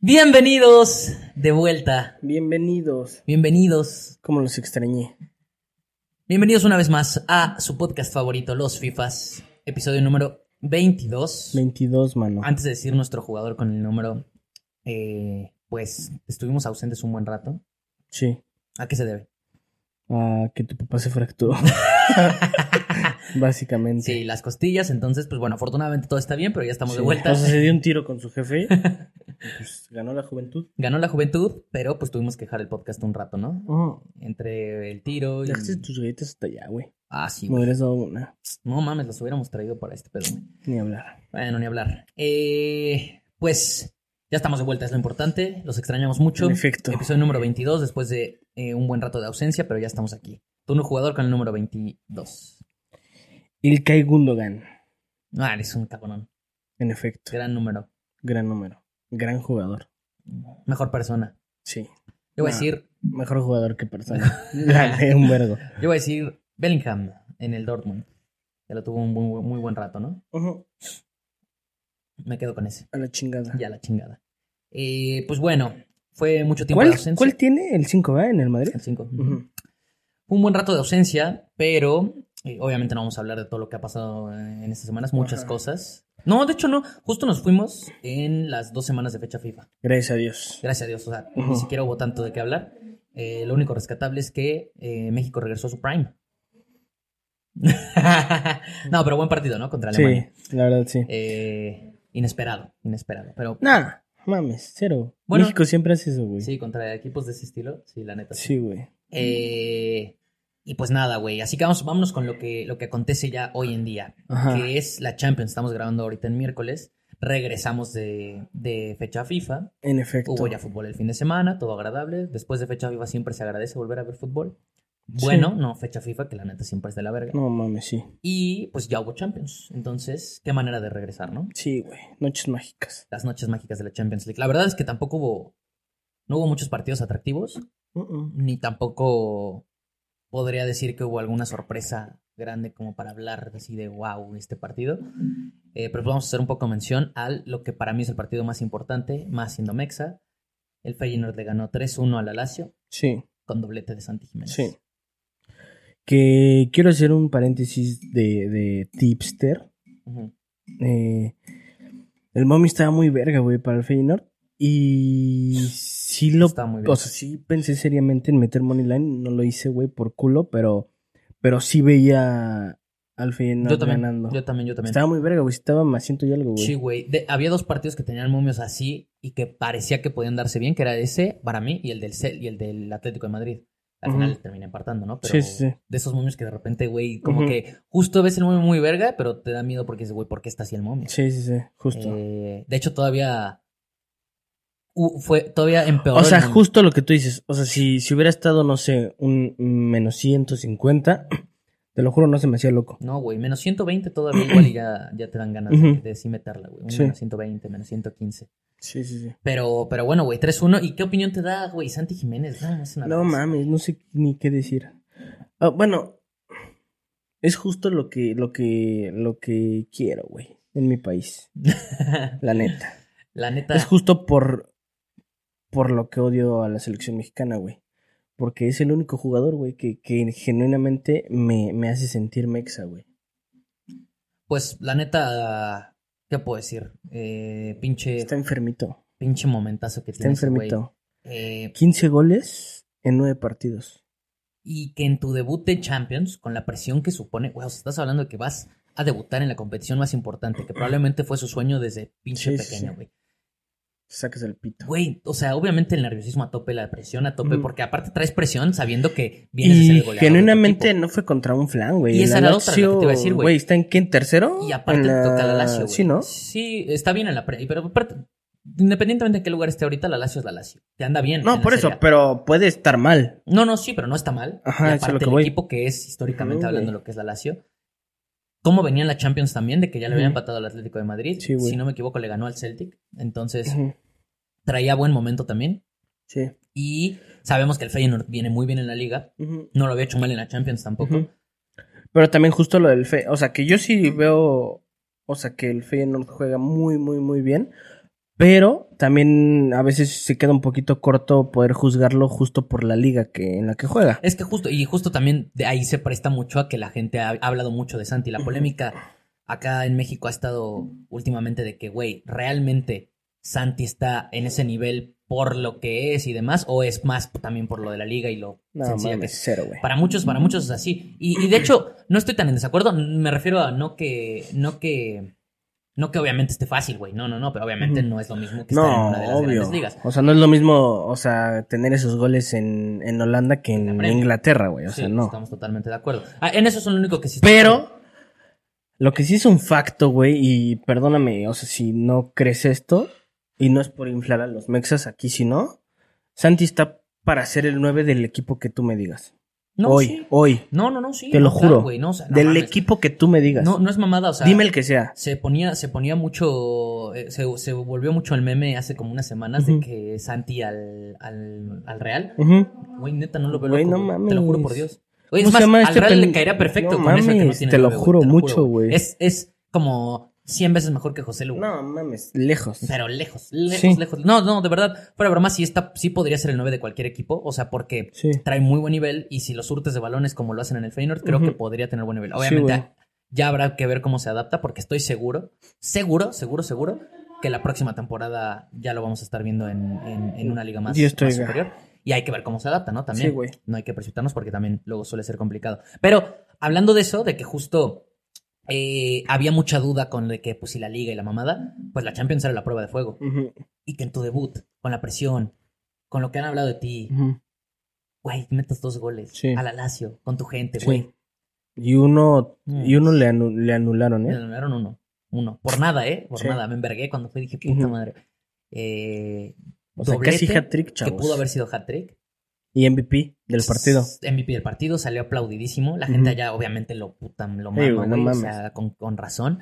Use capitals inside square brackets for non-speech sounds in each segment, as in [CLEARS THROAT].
Bienvenidos de vuelta. Bienvenidos. Bienvenidos. ¿Cómo los extrañé? Bienvenidos una vez más a su podcast favorito, Los FIFAs, episodio número 22. 22, mano. Antes de decir nuestro jugador con el número, eh, pues estuvimos ausentes un buen rato. Sí. ¿A qué se debe? A que tu papá se fracturó. [LAUGHS] [LAUGHS] Básicamente. Sí, las costillas, entonces, pues bueno, afortunadamente todo está bien, pero ya estamos de vuelta. O sea, se dio un tiro con su jefe. [LAUGHS] pues ganó la juventud. Ganó la juventud, pero pues tuvimos que dejar el podcast un rato, ¿no? Entre el tiro y... Dejaste tus galletas hasta allá, güey. Ah, sí, Me güey. hubieras dado una. No mames, las hubiéramos traído para este pedo, güey. Ni hablar. Bueno, ni hablar. Eh, pues ya estamos de vuelta, es lo importante. Los extrañamos mucho. En efecto. Episodio número 22, después de eh, un buen rato de ausencia, pero ya estamos aquí. Turno jugador con el número 22. Ilkay Gundogan. Ah, eres un cabrón. En efecto. Gran número. Gran número. Gran jugador. Mejor persona. Sí. Yo voy a decir, Mejor jugador que persona. [LAUGHS] [LAUGHS] Un vergo. yo voy a decir Bellingham en el Dortmund. Ya lo tuvo un muy, muy buen rato, ¿no? Ujú. Me quedo con ese. A la chingada. Ya la chingada. Eh, pues bueno, fue mucho tiempo de ¿Cuál, ausencia. ¿Cuál tiene el 5, va? En el Madrid. El 5. Ujú. un buen rato de ausencia, pero eh, obviamente no vamos a hablar de todo lo que ha pasado eh, en estas semanas, muchas Ajá. cosas. No, de hecho no, justo nos fuimos en las dos semanas de fecha FIFA. Gracias a Dios. Gracias a Dios, o sea, ni siquiera hubo tanto de qué hablar. Eh, lo único rescatable es que eh, México regresó a su prime. [LAUGHS] no, pero buen partido, ¿no? Contra Alemania. Sí, la verdad sí. Inesperado, inesperado. Pero Nah, mames, cero. Bueno. México siempre hace eso, güey. sí, contra equipos de ese estilo, sí, la neta. sí. Sí, güey. Eh, y pues nada, güey. Así que vamos, vámonos con lo que, lo que acontece ya hoy en día. Ajá. Que es la Champions. Estamos grabando ahorita en miércoles. Regresamos de, de fecha FIFA. En efecto. Hubo ya fútbol el fin de semana, todo agradable. Después de fecha FIFA siempre se agradece volver a ver fútbol. Bueno, no fecha FIFA, que la neta siempre es de la verga. No mames, sí. Y pues ya hubo Champions. Entonces, qué manera de regresar, ¿no? Sí, güey. Noches mágicas. Las noches mágicas de la Champions League. La verdad es que tampoco hubo. No hubo muchos partidos atractivos. Ni tampoco podría decir que hubo alguna sorpresa grande como para hablar así de wow este partido. Eh, pero vamos a hacer un poco mención a lo que para mí es el partido más importante, más siendo Mexa. El Feyenoord le ganó 3-1 al Lazio Sí, con doblete de Santi Jiménez. sí. Que quiero hacer un paréntesis de, de tipster. Eh, el mommy estaba muy verga, güey, para el Feyenoord. Y sí lo... Está muy bien. O sea, sí pensé seriamente en meter Moneyline. No lo hice, güey, por culo, pero... Pero sí veía al Feyenoord Yo también, ganando. yo también, yo también. Estaba muy verga, güey. Estaba más ciento y algo, güey. Sí, güey. Había dos partidos que tenían momios así y que parecía que podían darse bien, que era ese para mí y el del Cel- y el del Atlético de Madrid. Al final terminé apartando, ¿no? Pero Sí, sí, de esos momios que de repente, güey, como que justo ves el momio muy verga, pero te da miedo porque dices, güey, ¿por qué está así el momio? Sí, sí, sí, justo. Eh, de hecho, todavía fue, todavía empeoró. o sea, justo lo que tú dices. O sea, si, si hubiera estado, no sé, un menos 150, [CLEARS THROAT] te lo juro, no se me hacía loco. No, güey, menos 120 todavía igual y ya, ya te dan ganas de, de sí meterla, güey. Un Sí. menos 120, menos 115. Sí, sí, sí. Pero, pero bueno, güey, 3-1. ¿Y qué opinión te da, güey? Santi Jiménez, no, es una No vergüenza. mames, no sé ni qué decir. Ah, bueno, es justo lo que, lo que, lo que quiero, güey, en mi país. [LAUGHS] La neta. La neta. Es justo por, por lo que odio a la selección mexicana, güey. Porque es el único jugador, güey, que, que genuinamente me, me hace sentir mexa, güey. Pues la neta, ¿qué puedo decir? Eh, pinche, Está enfermito. pinche momentazo que Está tiene güey. enfermito. Eh, 15 goles en 9 partidos. y que en tu debut de Champions, con la presión que supone, güey, o sea, estás hablando de que vas a debutar en la competición más importante, que probablemente fue su sueño desde pinche Sí, pequeño, sí. Sacas el pito. Güey, o sea, obviamente el nerviosismo a tope, la presión a tope, Ujú. porque aparte traes presión sabiendo que vienes a ser Y el goleador. genuinamente no fue contra un flan, güey. Y esa era otra, la que te iba a decir, güey. ¿está en qué? ¿En tercero? Y aparte la- toca la Lazio, güey. Sí, ¿no? Sí, está bien en la pre... Pero aparte, independientemente de qué lugar esté ahorita, la Lazio es la Lazio. Te anda bien. en No, por eso, pero puede estar mal. No, no, sí, pero no está mal. Ajá, y eso es aparte lo que el voy. equipo que es históricamente hablando lo que es la Lazio. ¿Cómo venía en la Champions también? De que ya le había empatado al Atlético de Madrid. Sí, si no me equivoco, le ganó al Celtic. Entonces, traía buen momento también. Sí. Y sabemos que el Feyenoord viene muy bien en la liga. No lo había hecho mal en la Champions tampoco. Pero también justo lo del Fe, o sea, que yo sí veo, o sea, que el Feyenoord juega muy, muy, muy bien, Pero también a veces se queda un poquito corto poder juzgarlo justo por la liga que, en la que juega. Es que justo, y justo también de ahí se presta mucho a que la gente ha, ha hablado mucho de Santi. La polémica acá en México ha estado últimamente de que, güey, realmente Santi está en ese nivel por lo que es y demás, o es más también por lo de la liga y lo No, sencilla que mames, es. cero, güey. Para muchos, para muchos es así. Y, y de hecho, no estoy tan en desacuerdo. Me refiero a no que, no que, no que obviamente esté fácil, güey. No, no, no, pero obviamente no es lo mismo que estar en una de las obvio. grandes ligas. O sea, no es lo mismo, o sea, tener esos goles en, en Holanda que En. Inglaterra, güey. O Sí, sea, no. estamos totalmente de acuerdo. Ah, en eso es lo único que sí. Pero, lo que sí es un facto, güey, y perdóname, o sea, si no crees esto, y no es por inflar a los mexas aquí, si no, Santi está para ser el 9 del equipo que tú me digas. No, hoy, sí. hoy. No, no, no, sí. Te lo claro, juro. no, o sea, no del mames. equipo que tú me digas. No, no es mamada, o sea. Dime el que sea. Se ponía, se ponía mucho, eh, se, se volvió mucho el meme hace como unas semanas de que Santi al, al, al Real, güey, neta, no lo veo Güey, no güey. Te lo juro por mames. Dios. Güey, es ¿Cómo se más, al este Real le caería perfecto con eso que no mames, tiene te lo juro mucho, güey. Es, es como 100 veces mejor que José Lu. No, mames, lejos. Pero lejos, lejos, Sí. lejos. No, no, de verdad, fuera broma, sí, está, sí podría ser el 9 de cualquier equipo. O sea, porque Sí. trae muy buen nivel y si los surtes de balones como lo hacen en el Feyenoord, creo que podría tener buen nivel. Sí, Obviamente, ya habrá que ver cómo se adapta porque estoy seguro, seguro, seguro, seguro que la próxima temporada ya lo vamos a estar viendo en, en- en una liga más, Dios más superior. Y hay que ver cómo se adapta, ¿no? También. Sí, güey. No hay que precipitarnos porque también luego suele ser complicado. Pero hablando de eso, de que justo eh, había mucha duda con de que pues si la liga y la mamada, pues la Champions era la prueba de fuego. Y que en tu debut, con la presión, con lo que han hablado de ti, güey, metas dos goles Sí. a la Lazio, con tu gente, Sí. güey. Y uno, Mm. y uno le, anu- le anularon, ¿eh? anularon uno. Uno. Por nada, ¿eh? Por Sí. nada. Me envergué cuando fue dije, puta madre. Eh, O sea, casi hat-trick, Que chavos. pudo haber sido hat-trick. Y MVP del partido. MVP del partido, salió aplaudidísimo. La gente allá obviamente lo puta, lo mama, güey, o sea, con, con razón.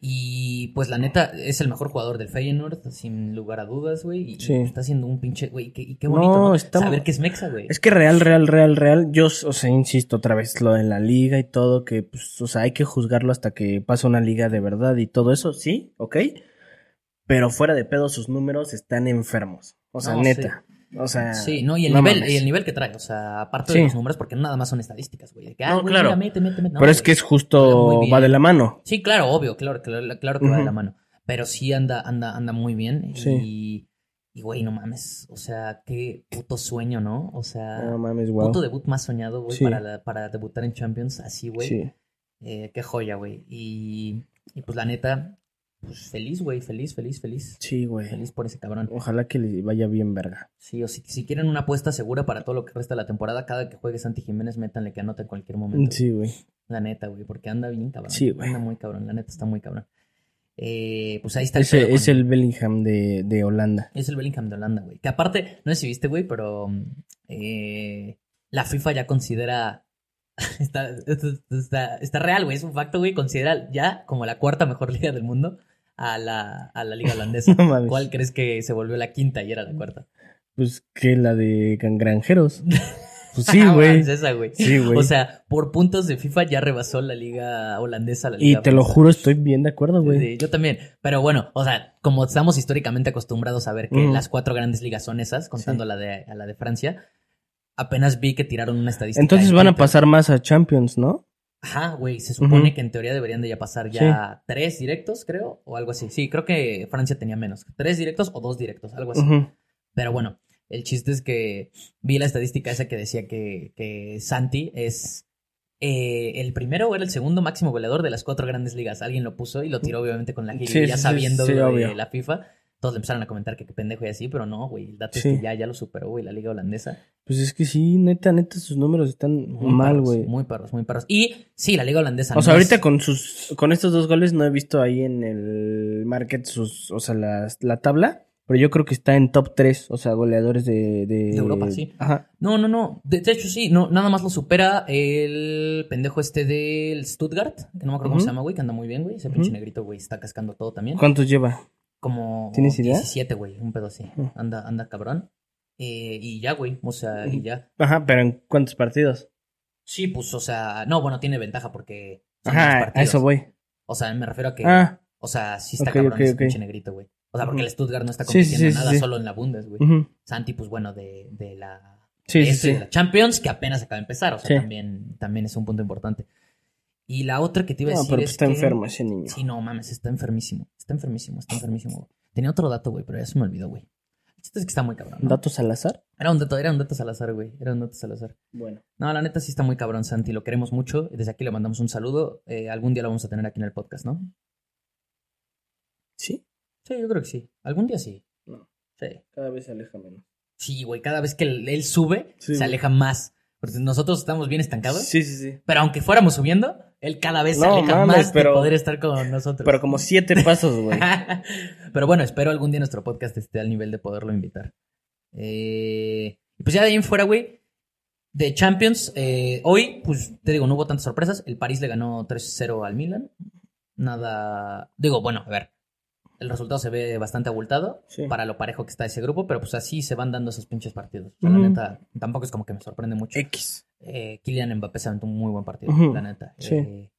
Y pues la neta, es el mejor jugador del Feyenoord, sin lugar a dudas, güey. Y Sí. está haciendo un pinche, güey, y qué, y qué No, bonito, ¿no? está- Saber que es Mexa, güey. Es que real, real, real, real. Yo, o sea, insisto otra vez, lo de la liga y todo, que, pues, o sea, hay que juzgarlo hasta que pase una liga de verdad y todo eso, sí, ok. Pero fuera de pedo, sus números están enfermos. O sea, No, neta. O sea. Sí, no, y el no nivel, mames. y el nivel que trae, o sea, aparte Sí. de los números, porque no nada más son estadísticas, güey. que, ah, No, güey, claro. mira, mete, mete, mete. No, Pero es güey. que es justo, va de la mano. Sí, claro, obvio, claro, claro, claro que va de la mano. Pero sí anda, anda, anda muy bien. Sí. Y, y, güey, no mames. O sea, qué puto sueño, ¿no? O sea, No mames, wow. puto debut más soñado, güey, Sí. para, la- para debutar en Champions, así, güey. Sí. Eh, qué joya, güey. Y, y pues la neta, pues feliz, güey, feliz, feliz, feliz. Sí, güey. Feliz por ese cabrón. Ojalá que le vaya bien, verga. Sí, o si, si quieren una apuesta segura para todo lo que resta de la temporada, cada que juegue Santi Jiménez, métanle que anota en cualquier momento. Sí, güey. La neta, güey, porque anda bien cabrón. Sí, güey. Anda muy cabrón, la neta está muy cabrón. Eh, pues ahí está el pedo es con- el Bellingham de, de Holanda. es el Bellingham de Holanda, güey. Que aparte, no sé si viste, güey, pero eh, la FIFA ya considera. [LAUGHS] Está, está, está real, güey. Es un facto, güey. Considera ya como la cuarta mejor liga del mundo a la, a la liga [LAUGHS] holandesa. No. ¿Cuál crees que se volvió la quinta y era la cuarta? Pues que la de Gran- granjeros. [LAUGHS] Pues sí, Ah, güey. Sí, güey. O sea, por puntos de FIFA ya rebasó la liga holandesa. La Y te lo juro, estoy bien de acuerdo, güey. Sí, yo también. Pero bueno, o sea, como estamos históricamente acostumbrados a ver que las cuatro grandes ligas son esas, contando Sí. la de, a la de Francia, apenas vi que tiraron una estadística. Entonces en van a pasar más a Champions, ¿no? Ajá, güey, se supone que en teoría deberían de ya pasar ya tres directos, creo, o algo así. Sí, creo que Francia tenía menos. Tres directos o dos directos, algo así. Pero bueno, el chiste es que vi la estadística esa que decía que, que Santi es eh, el primero o era el segundo máximo goleador de las cuatro grandes ligas. Alguien lo puso y lo tiró obviamente con la gira, Sí, sabiendo de obvio. la FIFA. Todos le empezaron a comentar que qué pendejo y así, pero no, güey. El dato Sí. es que ya, ya lo superó, güey, la liga holandesa. Pues es que sí, neta, neta, sus números están Muy mal, güey. Muy perros, muy perros. Y sí, la liga holandesa. O sea, ahorita con sus, con estos dos goles no he visto ahí en el market sus, o sea, la, la tabla, pero yo creo que está en top 3, o sea, goleadores de, de, De Europa, sí. Ajá. No, no, no. De, de hecho, sí, no, nada más lo supera el pendejo este del Stuttgart, que no me acuerdo cómo se llama, güey, que anda muy bien, güey. Ese Ujú. pinche negrito, güey, está cascando todo también. ¿Cuántos lleva? Como ¿Tienes idea? 17, güey, un pedo así. Anda, anda cabrón. Eh, y ya, güey, o sea, y ya. Ajá, pero ¿en cuántos partidos? Sí, pues, o sea, no, bueno, tiene ventaja porque. son Ajá, a eso voy. O sea, me refiero a que. Ah, O sea, sí está Ok, cabrón ok, ese ok. pinche negrito, güey. O sea, porque el Stuttgart no está sí, compitiendo en sí, nada sí. solo en la Bundes, güey. Santi, pues bueno, de, de la de la Champions, que apenas acaba de empezar. O sea, también, también es un punto importante. Y la otra que te iba a No, decir pero es pues está que- enfermo ese niño. Sí, no mames, está enfermísimo. Está enfermísimo, está enfermísimo. Tenía otro dato, güey, pero ya se me olvidó, güey. El chiste es que está muy cabrón. ¿no? ¿Dato Salazar? Era un dato, era un dato Salazar, güey. Era un dato Salazar. Bueno. No, la neta sí está muy cabrón, Santi. Lo queremos mucho. Desde aquí le mandamos un saludo. Eh, algún día lo vamos a tener aquí en el podcast, ¿no? ¿Sí? Sí, yo creo que sí. Algún día sí. No. Sí. Cada vez se aleja menos. Sí, güey. Cada vez que él, él sube, Sí, se güey. aleja más. Porque nosotros estamos bien estancados. Sí, sí, sí. Pero aunque fuéramos subiendo, él cada vez se No, aleja mames, más pero- de poder estar con nosotros. Pero como siete pasos, güey. [LAUGHS] Pero bueno, espero algún día nuestro podcast esté al nivel de poderlo invitar. Eh, y pues ya de ahí en fuera, güey, de Champions, eh, hoy, pues te digo, no hubo tantas sorpresas. El París le ganó 3-0 al Milan. Nada. Digo, bueno, a ver. El resultado se ve bastante abultado Sí. para lo parejo que está ese grupo, pero pues así se van dando esos pinches partidos. O sea, la neta, tampoco es como que me sorprende mucho. X. Eh, Kylian Mbappé se aventó un muy buen partido, Ujú, la neta. sí. Eh,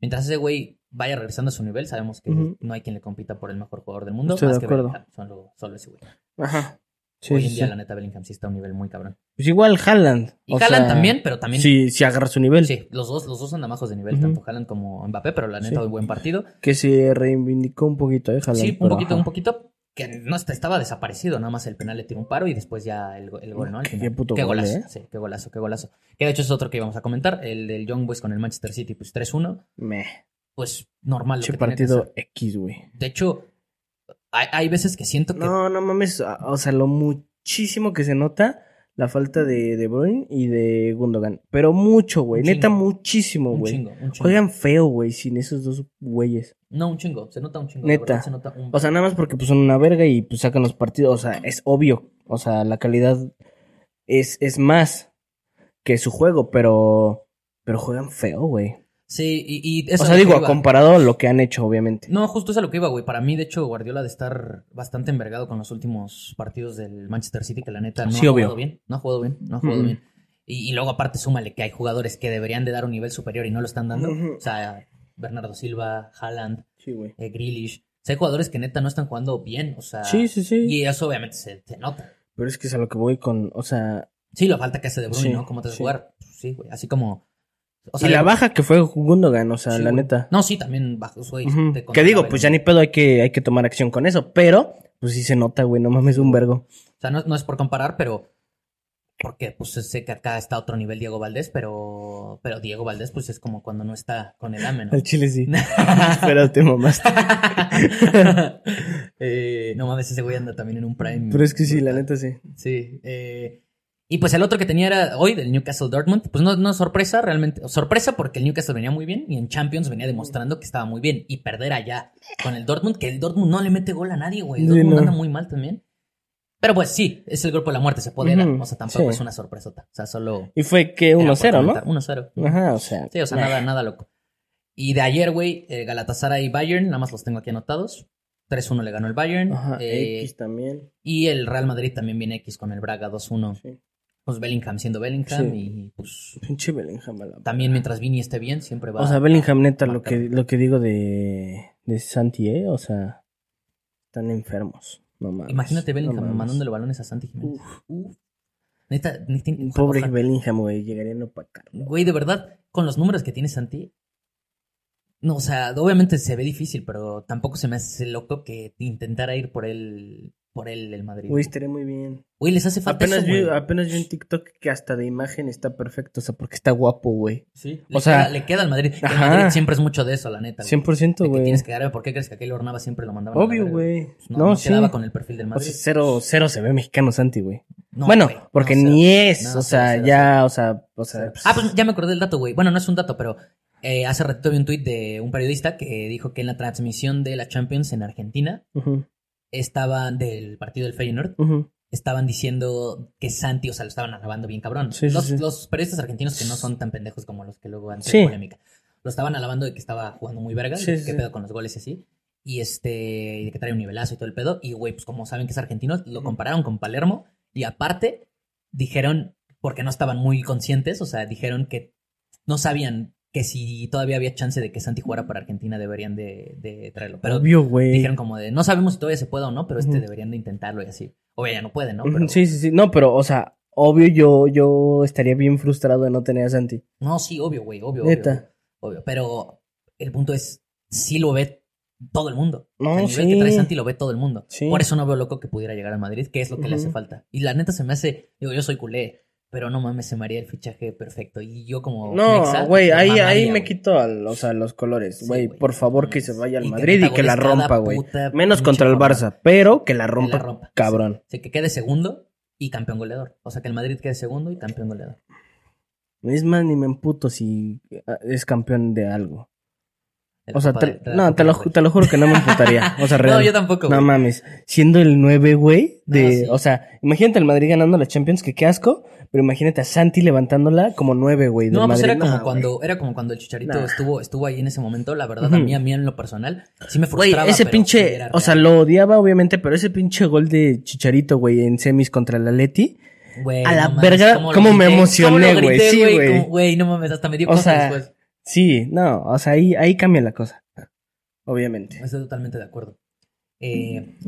mientras ese güey vaya regresando a su nivel, sabemos que no hay quien le compita por el mejor jugador del mundo. Estoy más de que acuerdo. Solo, solo ese güey. Ajá. Sí, Hoy sí, en día, sí. la neta, Bellingham sí está a un nivel muy cabrón. Pues igual Haaland. Y o Haaland sea, también, pero también. Sí, sí agarra su nivel. Sí, los dos, los dos son bajos de nivel, tanto Haaland como Mbappé, pero la neta, hoy buen partido. Que se reivindicó un poquito, ¿eh? Haaland. sí, un poquito, ajá. un poquito. Que no est- estaba desaparecido, nada más el penal le tiró un paro y después ya el, el gol, ¿no? Al Qué puto qué gol, golazo, ¿eh? sí, qué golazo, qué golazo. Que de hecho es otro que íbamos a comentar, el del Young Boys con el Manchester City, pues 3-1. Meh. Pues normal lo Che que que partido ser. X, güey. De hecho, hay, hay veces que siento que. No, no mames. O sea, lo muchísimo que se nota la falta de De Bruyne y de Gundogan. Pero mucho, güey. Neta, muchísimo, un güey. chingo, un chingo. Juegan feo, güey, sin esos dos güeyes. No, un chingo. Se nota un chingo. Neta. verdad, se nota un... O sea, nada más porque pues, son una verga y pues sacan los partidos. O sea, es obvio. O sea, la calidad es, es más que su juego, pero. Pero juegan feo, güey. Sí, y, y eso O sea, digo, comparado a lo que han hecho, obviamente. No, justo es a lo que iba, güey. Para mí, de hecho, Guardiola de estar bastante envergado con los últimos partidos del Manchester City, que la neta no Sí, ha obvio. jugado bien. No ha jugado bien, no ha jugado Ujú. bien. Y, y luego, aparte, súmale que hay jugadores que deberían de dar un nivel superior y no lo están dando. O sea, Bernardo Silva, Haaland, Sí, eh, Grealish. O sea, hay jugadores que neta no están jugando bien. O sea, Sí, sí, sí. y eso obviamente se, se nota. Pero es que es a lo que voy con. O sea. Sí, la falta que hace de Bruyne, Sí, ¿no? ¿Cómo te vas sí. jugar? Pues sí, güey. Así como. O y la baja que fue Gundogan, o sea, sí, la güey. neta. No, sí, también bajos, güey. Ujú. te Que digo, pues ya ni pedo, hay que, hay que tomar acción con eso. Pero, pues sí se nota, güey, no mames, un vergo. O sea, no, no es por comparar, pero. Porque, pues sé que acá está a otro nivel Diego Valdés, pero. Pero Diego Valdés, pues es como cuando no está con el AME, ¿no? Al chile sí. [LAUGHS] Espérate, mamás. [LAUGHS] Eh, no mames, ese güey anda también en un prime. Pero es que sí, la neta sí. Sí. eh, y pues el otro que tenía era hoy, del Newcastle Dortmund. Pues no, no sorpresa, realmente. Sorpresa porque el Newcastle venía muy bien y en Champions venía demostrando que estaba muy bien. Y perder allá con el Dortmund, que el Dortmund no le mete gol a nadie, güey. El Sí, Dortmund no. anda muy mal también. Pero pues sí, es el grupo de la muerte, se puede dar. Ujú, O sea, tampoco sí. es una sorpresota. O sea, solo. Y fue que era por 1-0, ¿no? comentar. 1-0. Ajá, o sea. Sí, o sea, nah. nada, nada loco. Y de ayer, güey, eh, Galatasaray y Bayern, nada más los tengo aquí anotados. 3-1 le ganó el Bayern. Ajá, eh, X también. y el Real Madrid también viene X con el Braga 2-1. Sí. Pues Bellingham siendo Bellingham Sí. y pues Pinche Bellingham. a la también mientras Vini esté bien siempre va O sea, Bellingham, neta, lo que, lo que digo de, de Santi, ¿eh? O sea, están enfermos. No mames. Imagínate no Bellingham mames. mandándole balones a Santi Jiménez. Uf. Neta, neta, Pobre ojalá- Bellingham, güey, llegaría no pagar. Güey, de verdad, con los números que tiene Santi. No, o sea, obviamente se ve difícil, pero tampoco se me hace loco que intentara ir por él, por él el Madrid. Güey, estaría muy bien. Güey, les hace falta Apenas eso, vi, apenas vi en TikTok que hasta de imagen está perfecto, o sea, porque está guapo, güey. Sí, O le sea, queda, le queda al Madrid. El ajá. Madrid siempre es mucho de eso, la neta. güey. 100%, De que güey. tienes que ganar. ¿Por qué crees que aquel Ornava siempre lo mandaban? Obvio, güey. No, No, no sí. quedaba con el perfil del O Madrid. sea, cero, cero se ve mexicano Santi, güey. No, bueno, güey, porque no, cero. ni es, No, o sea, cero, cero, ya, o sea, o sea. Ah, pues ya me acordé del dato, güey. Bueno, no es un dato, pero eh, hace ratito vi un tuit de un periodista que dijo que en la transmisión de la Champions en Argentina estaban del partido del Feyenoord estaban diciendo que Santi, o sea, lo estaban alabando bien cabrón. Sí, los, sí. los periodistas argentinos que no son tan pendejos como los que luego han Sí. tenido polémica. Lo estaban alabando de que estaba jugando muy verga, sí, qué pedo con los goles y así. Y este, y de que trae un nivelazo y todo el pedo. Y güey, pues como saben que es argentino, lo compararon con Palermo. Y aparte, dijeron, porque no estaban muy conscientes, o sea, dijeron que no sabían que si todavía había chance de que Santi jugara para Argentina, deberían de, de traerlo. Pero Obvio, güey. dijeron como de, no sabemos si todavía se puede o no, pero este deberían de intentarlo y así. Obvio, ya no puede, ¿no? Pero- Sí, sí, sí. No, pero, o sea, obvio yo, yo estaría bien frustrado de no tener a Santi. No, sí, obvio, güey, obvio, Neta. obvio, obvio. Pero el punto es, sí lo ve todo el mundo. No, O sea, el nivel sí. que trae Santi lo ve todo el mundo. Sí. Por eso no veo loco que pudiera llegar a Madrid, que es lo que le hace falta. Y la neta se me hace, digo, yo soy culé, pero no mames, se me haría el fichaje perfecto. Y yo como No, güey, ahí, mamaría, ahí me quito al- o sea, los colores. Güey, por favor que se vaya al Y que Madrid y que la rompa, güey. Menos contra el. Barça, pero que la Que rompa, la rompa. cabrón. Sí, que quede segundo y campeón goleador. O sea, que el Madrid quede segundo y campeón goleador. Es más, ni me emputo si ah, es campeón de algo. El O sea, te- de- de no, te lo, te lo juro que no me emputaría. [LAUGHS] O sea, real. No, yo tampoco, No güey. mames. Siendo el 9, güey. De, No, sí. O sea, imagínate al Madrid ganando la Champions, que qué asco. Pero imagínate a Santi levantándola como 9, güey. No, pues Madrid. era como No, cuando, güey. era como cuando el Chicharito Nah. estuvo, estuvo ahí en ese momento. La verdad, a mí, a mí en lo personal, sí me Güey, frustraba. ese pero sí pinche. era O sea, lo odiaba, obviamente, pero ese pinche gol de Chicharito, güey, en semis contra el Atleti. Güey, a la no mames, verga, cómo me emocioné, cómo güey, sí, güey. Güey, no mames, hasta me dio O sea, después. Sí, no, o sea, ahí, ahí cambia la cosa. Obviamente. Estoy totalmente de acuerdo. Eh,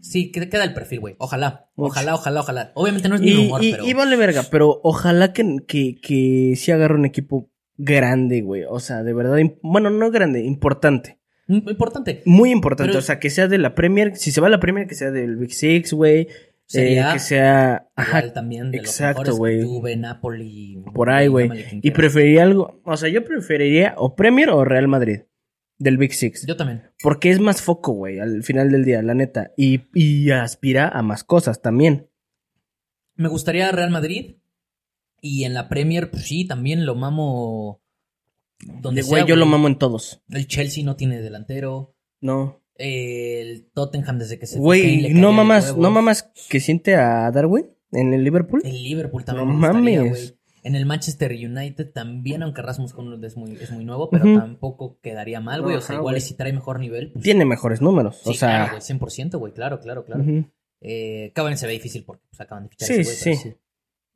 sí, que- queda el perfil, güey. Ojalá, ojalá, ojalá, ojalá. Obviamente no es mi rumor, y- pero. y vale verga, pero ojalá que, que, que sí agarre un equipo grande, güey. O sea, de verdad, bueno, no grande, importante. Mm, Importante. Muy importante. Pero- o sea, que sea de la Premier, si se va a la Premier, que sea del Big Six, güey. Sería Eh, que sea. Ajá. Igual también de exacto, güey. Juve, Napoli. Por ahí, güey. Y preferiría algo. O sea, yo preferiría o Premier o Real Madrid. Del Big Six. Yo también. Porque es más foco, güey, al final del día, la neta. Y, y aspira a más cosas también. Me gustaría Real Madrid. Y en la Premier, pues sí, también lo mamo. Donde De, güey, yo lo mamo en todos. El Chelsea no tiene delantero. No. El Tottenham desde que se Güey, no huevos. no mamas que siente a Darwin en el Liverpool. El Liverpool también No me gustaría, mames. güey. En el Manchester United también, aunque Rasmus es muy, es muy nuevo, pero tampoco quedaría mal, güey. O sea, igual y si trae mejor nivel, pues, Tiene mejores números. sí, o sea. claro, güey, 100%, güey, claro, claro, claro. ujú. Eh, Cavani se ve difícil porque pues, acaban de fichar Sí, ese güey, pero sí.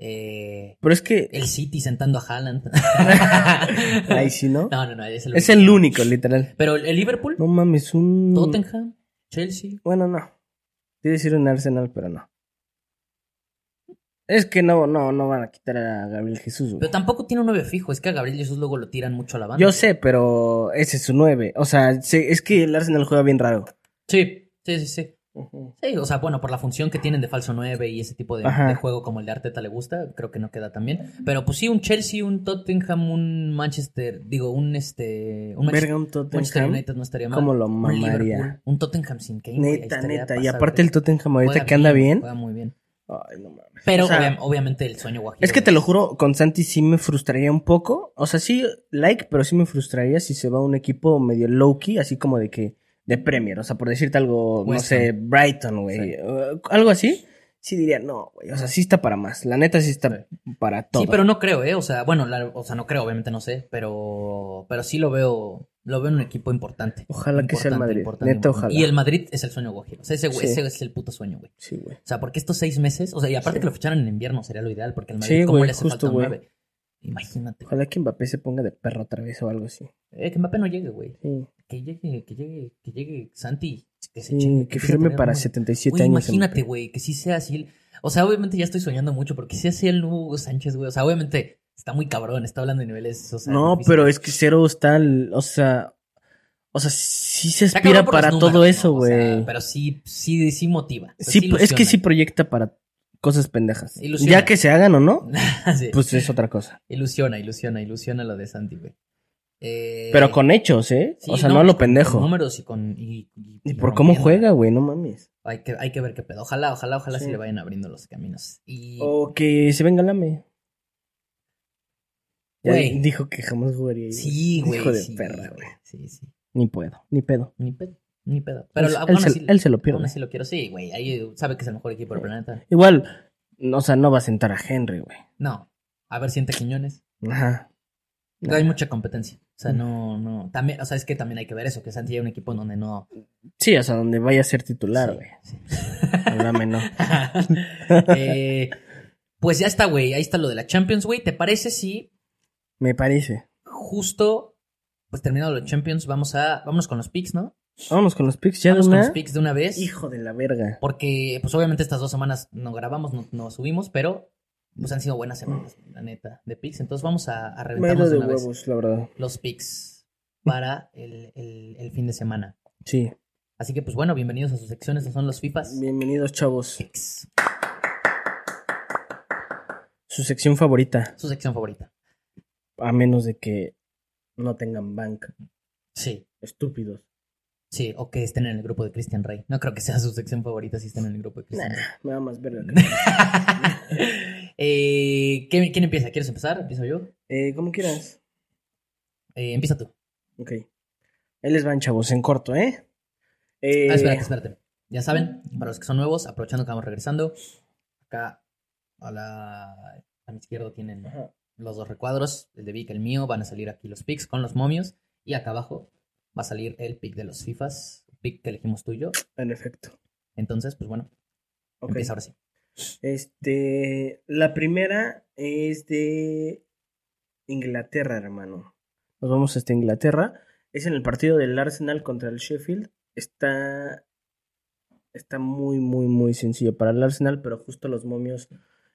Eh, Pero es que. el City sentando a Haaland. [LAUGHS] Ahí sí, ¿no? [LAUGHS] No, no, no, es el Es único. el único, literal. Pero el Liverpool, No mames, un. Tottenham, Chelsea. Bueno, no. Quiero decir un Arsenal, pero no. Es que no, no, no van a quitar a Gabriel Jesús, güey. Pero tampoco tiene un 9 fijo. Es que a Gabriel Jesús luego lo tiran mucho a la banda. Yo sé, pero ese es su 9. O sea, se- es que el Arsenal juega bien raro. Sí, sí, sí, sí. Sí, o sea, bueno, por la función que tienen de falso 9 y ese tipo de, juego como el de Arteta le gusta, creo que no queda tan bien. Pero pues sí, un Chelsea, un Tottenham, un Manchester, digo, un este. Un Manchester, Verga, un Manchester Tottenham. United no estaría mal. ¿Cómo lo Un mamaría? Liverpool, Un Tottenham sin Kane. Neta, neta. Y aparte el Tottenham ahorita Juega que anda bien. Juega muy bien. Ay, no mames. Pero O sea, obvia- obviamente el sueño guajiro. Es que te lo juro, con Santi sí me frustraría un poco. O sea, sí, like, pero sí me frustraría si se va a un equipo medio low-key, así como de que, de Premier. O sea, por decirte algo, no sé, Brighton, güey. Sí. uh, algo así. Sí diría, no, güey. O sea, sí está para más. La neta sí está para todo. Sí, pero no creo, ¿eh? O sea, bueno, la- o sea, no creo, obviamente no sé, pero, pero sí lo veo, lo veo en un equipo importante. Ojalá que sea el Madrid. importante, Neta, importante. ojalá. Y el Madrid es el sueño guajiro. O sea, ese, güey- Sí. ese es el puto sueño, güey. Sí, güey. O sea, porque estos seis meses, o sea, y aparte que lo ficharan en invierno sería lo ideal, porque el Madrid, Sí, ¿cómo güey, le hace justo, falta un güey. 9? Imagínate. Ojalá que Mbappé se ponga de perro otra vez o algo así. Eh, que Mbappé no llegue, güey. Sí, Que llegue, que llegue, que llegue Santi. Que se sí, que firme para números. 77 Güey, años. imagínate, güey, que sí sea así. O sea, obviamente ya estoy soñando mucho, porque si así el nuevo Hugo Sánchez, güey. O sea, obviamente está muy cabrón, está hablando de niveles. O sea, No, difíciles. pero es que Cero está, o sea, o sea, sí se aspira para números, todo eso, ¿no? O sea, güey. pero sí, sí, sí motiva. O sea, Sí, sí es que sí proyecta para cosas pendejas. Ilusiona. Ya que se hagan o no, [LAUGHS] Sí. pues es otra cosa. Ilusiona, ilusiona, ilusiona lo de Santi, güey. Eh, Pero con hechos, ¿eh? sí, o sea, no, a pues, lo pendejo. Con números y con. Y, y- y por cómo juega, güey, no mames. Hay que, hay que ver qué pedo. Ojalá, ojalá, ojalá Sí. se le vayan abriendo los caminos. Y. O que se venga Lame. Güey. dijo que jamás jugaría sí, güey. Hijo de sí, perra, güey. Sí, sí. Ni puedo, ni pedo. Ni pedo. Ni pedo. Pero él, aún él se, así- él se lo aún pierde. así lo quiero. Sí, güey. Ahí sabe que es el mejor equipo del planeta. Igual, o sea, no va a sentar a Henry, güey. No. A ver, siente Quiñones. Ajá. Hay mucha competencia. O sea, no, no. También, o sea, es que también hay que ver eso, que Santi hay un equipo en donde no. Sí, o sea, donde vaya a ser titular, Sí, güey. sí. Lame no. [LAUGHS] Eh, pues ya está, güey. Ahí está lo de la Champions, güey. ¿Te parece si Me parece. justo, pues terminado los Champions, vamos a, vámonos con los picks, ¿no? Vámonos con los picks ya Vamos de con una. los picks de una vez. Hijo de la verga. Porque, pues obviamente estas dos semanas no grabamos, no, no subimos, pero pues han sido buenas semanas, la neta, de picks. Entonces vamos a, a reventarnos de una vez la verdad. los picks para el, el- el fin de semana. Sí. Así que, pues bueno, bienvenidos a sus secciones, estos son los FIFAs Bienvenidos, chavos. Picks, Su sección favorita. su sección favorita. A menos de que no tengan bank. Sí, Estúpidos. Sí, o que estén en el grupo de Christian Rey. No creo que sea su sección favorita si estén en el grupo de Christian Nah, Rey. me da más verga. [LAUGHS] Eh, ¿quién, empieza? ¿Quieres empezar? ¿Empiezo yo? eh, como quieras. Eh, empieza tú. Ok. Ahí les van, chavos, en corto, ¿eh? Eh, Ah, espérate, espérate. Ya saben, para los que son nuevos, aprovechando que vamos regresando, acá a la a mi izquierda tienen Ajá. los dos recuadros, el de Vic, el mío, van a salir aquí los picks con los momios y acá abajo va a salir el pick de los FIFAs, pick que elegimos tú y yo. En efecto. Entonces, pues bueno, Ok. empieza ahora sí. Este, la primera es de Inglaterra, hermano. Nos vamos hasta Inglaterra. Es en el partido del Arsenal contra el Sheffield. Está, está muy, muy, muy sencillo para el Arsenal, pero justo los momios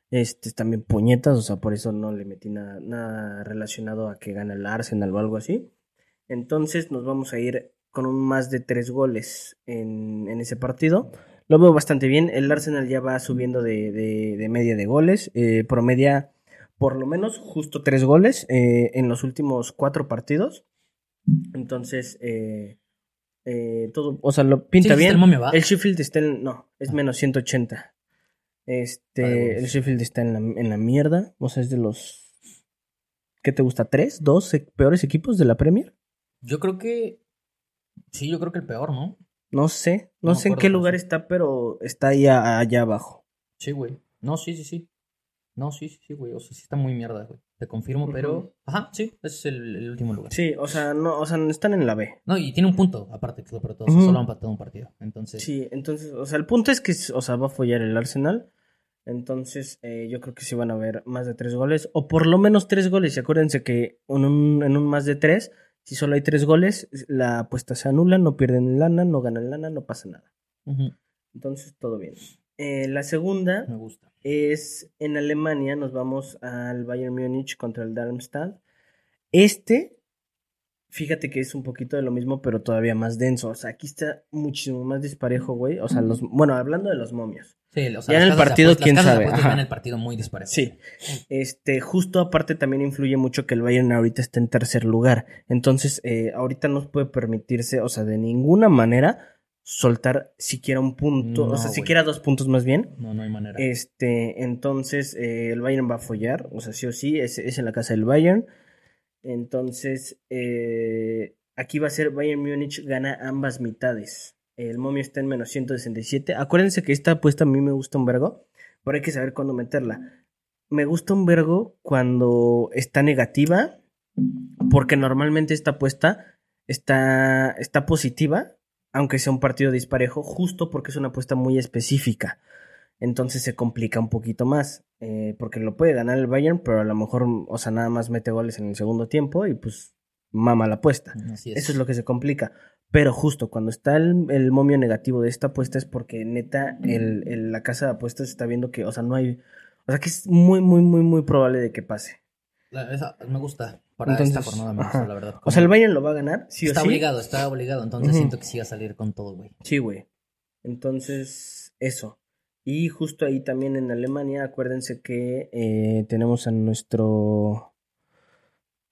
este, están bien puñetas, o sea, por eso no le metí nada, nada relacionado a que gane el Arsenal o algo así. Entonces nos vamos a ir con un más de tres goles en, en ese partido. Lo veo bastante bien. El Arsenal ya va subiendo de, de- de media de goles. Eh, promedia por lo menos justo tres goles eh, en los últimos cuatro partidos. Entonces, eh, eh, todo, o sea, lo pinta Sí, bien. el. El Sheffield está en, no, es Ah. menos 180. Vale, Este, el Sheffield está en la, en la mierda. O sea, es de los, ¿qué te gusta? ¿Tres? ¿Dos e- peores equipos de la Premier? Yo creo que, sí, yo creo que el peor, ¿no? No sé, no, sé en qué pero lugar está, pero está ahí a- allá abajo. Sí, güey. No, sí, sí, sí. No, sí, sí, sí, güey. O sea, sí está muy mierda, güey. Te confirmo, pero... Ajá, sí, ese es el, el último lugar. Sí, o sea, no, o sea, están en la B. No, y tiene un punto, aparte, que de todo. sea, Ujú. Solo han empatado un partido. Entonces, Sí, entonces, o sea, el punto es que, o sea, va a follar el Arsenal. Entonces, eh, yo creo que sí van a haber más de tres goles, o por lo menos tres goles. Y acuérdense que en un, en un más de tres, si solo hay tres goles, la apuesta se anula, no pierden lana, no ganan lana, no pasa nada. Entonces, todo bien. Eh, la segunda me gusta. es en Alemania, nos vamos al Bayern Múnich contra el Darmstadt. Este, fíjate que es un poquito de lo mismo, pero todavía más denso. O sea, aquí está muchísimo más disparejo, güey. O sea, los, bueno, hablando de los momios. Sí, o sea, Ya en el partido, apuestas- quién sabe, ajá. ven el partido muy disparejo. Sí. Este, justo aparte también influye mucho que el Bayern ahorita está en tercer lugar. Entonces, eh, ahorita no puede permitirse, o sea, de ninguna manera soltar siquiera un punto, No, o sea, siquiera dos puntos más bien. No, no hay manera. Este, entonces eh, el Bayern va a follar, o sea, sí o sí, es, es en la casa del Bayern. Entonces, eh, aquí va a ser Bayern Múnich gana ambas mitades. El momio está en menos 167. Acuérdense que esta apuesta a mí me gusta un vergo, pero hay que saber cuándo meterla. Me gusta un vergo cuando está negativa, porque normalmente esta apuesta está, está positiva, aunque sea un partido disparejo, justo porque es una apuesta muy específica. Entonces se complica un poquito más, eh, porque lo puede ganar el Bayern, pero a lo mejor, o sea, nada más mete goles en el segundo tiempo y pues mama la apuesta. Así es. Eso es lo que se complica. Pero justo cuando está el, el momio negativo de esta apuesta es porque neta el, el- la casa de apuestas está viendo que, o sea, no hay, o sea, que es muy, muy, muy, muy probable de que pase. La- esa me gusta. Para Entonces, esta jornada me gusta, la verdad. O sea, el Bayern lo va a ganar, sí está o sí. obligado, está obligado. Entonces siento que sí va a salir con todo, güey. Sí, güey. Entonces, eso. Y justo ahí también en Alemania, acuérdense que eh, tenemos a nuestro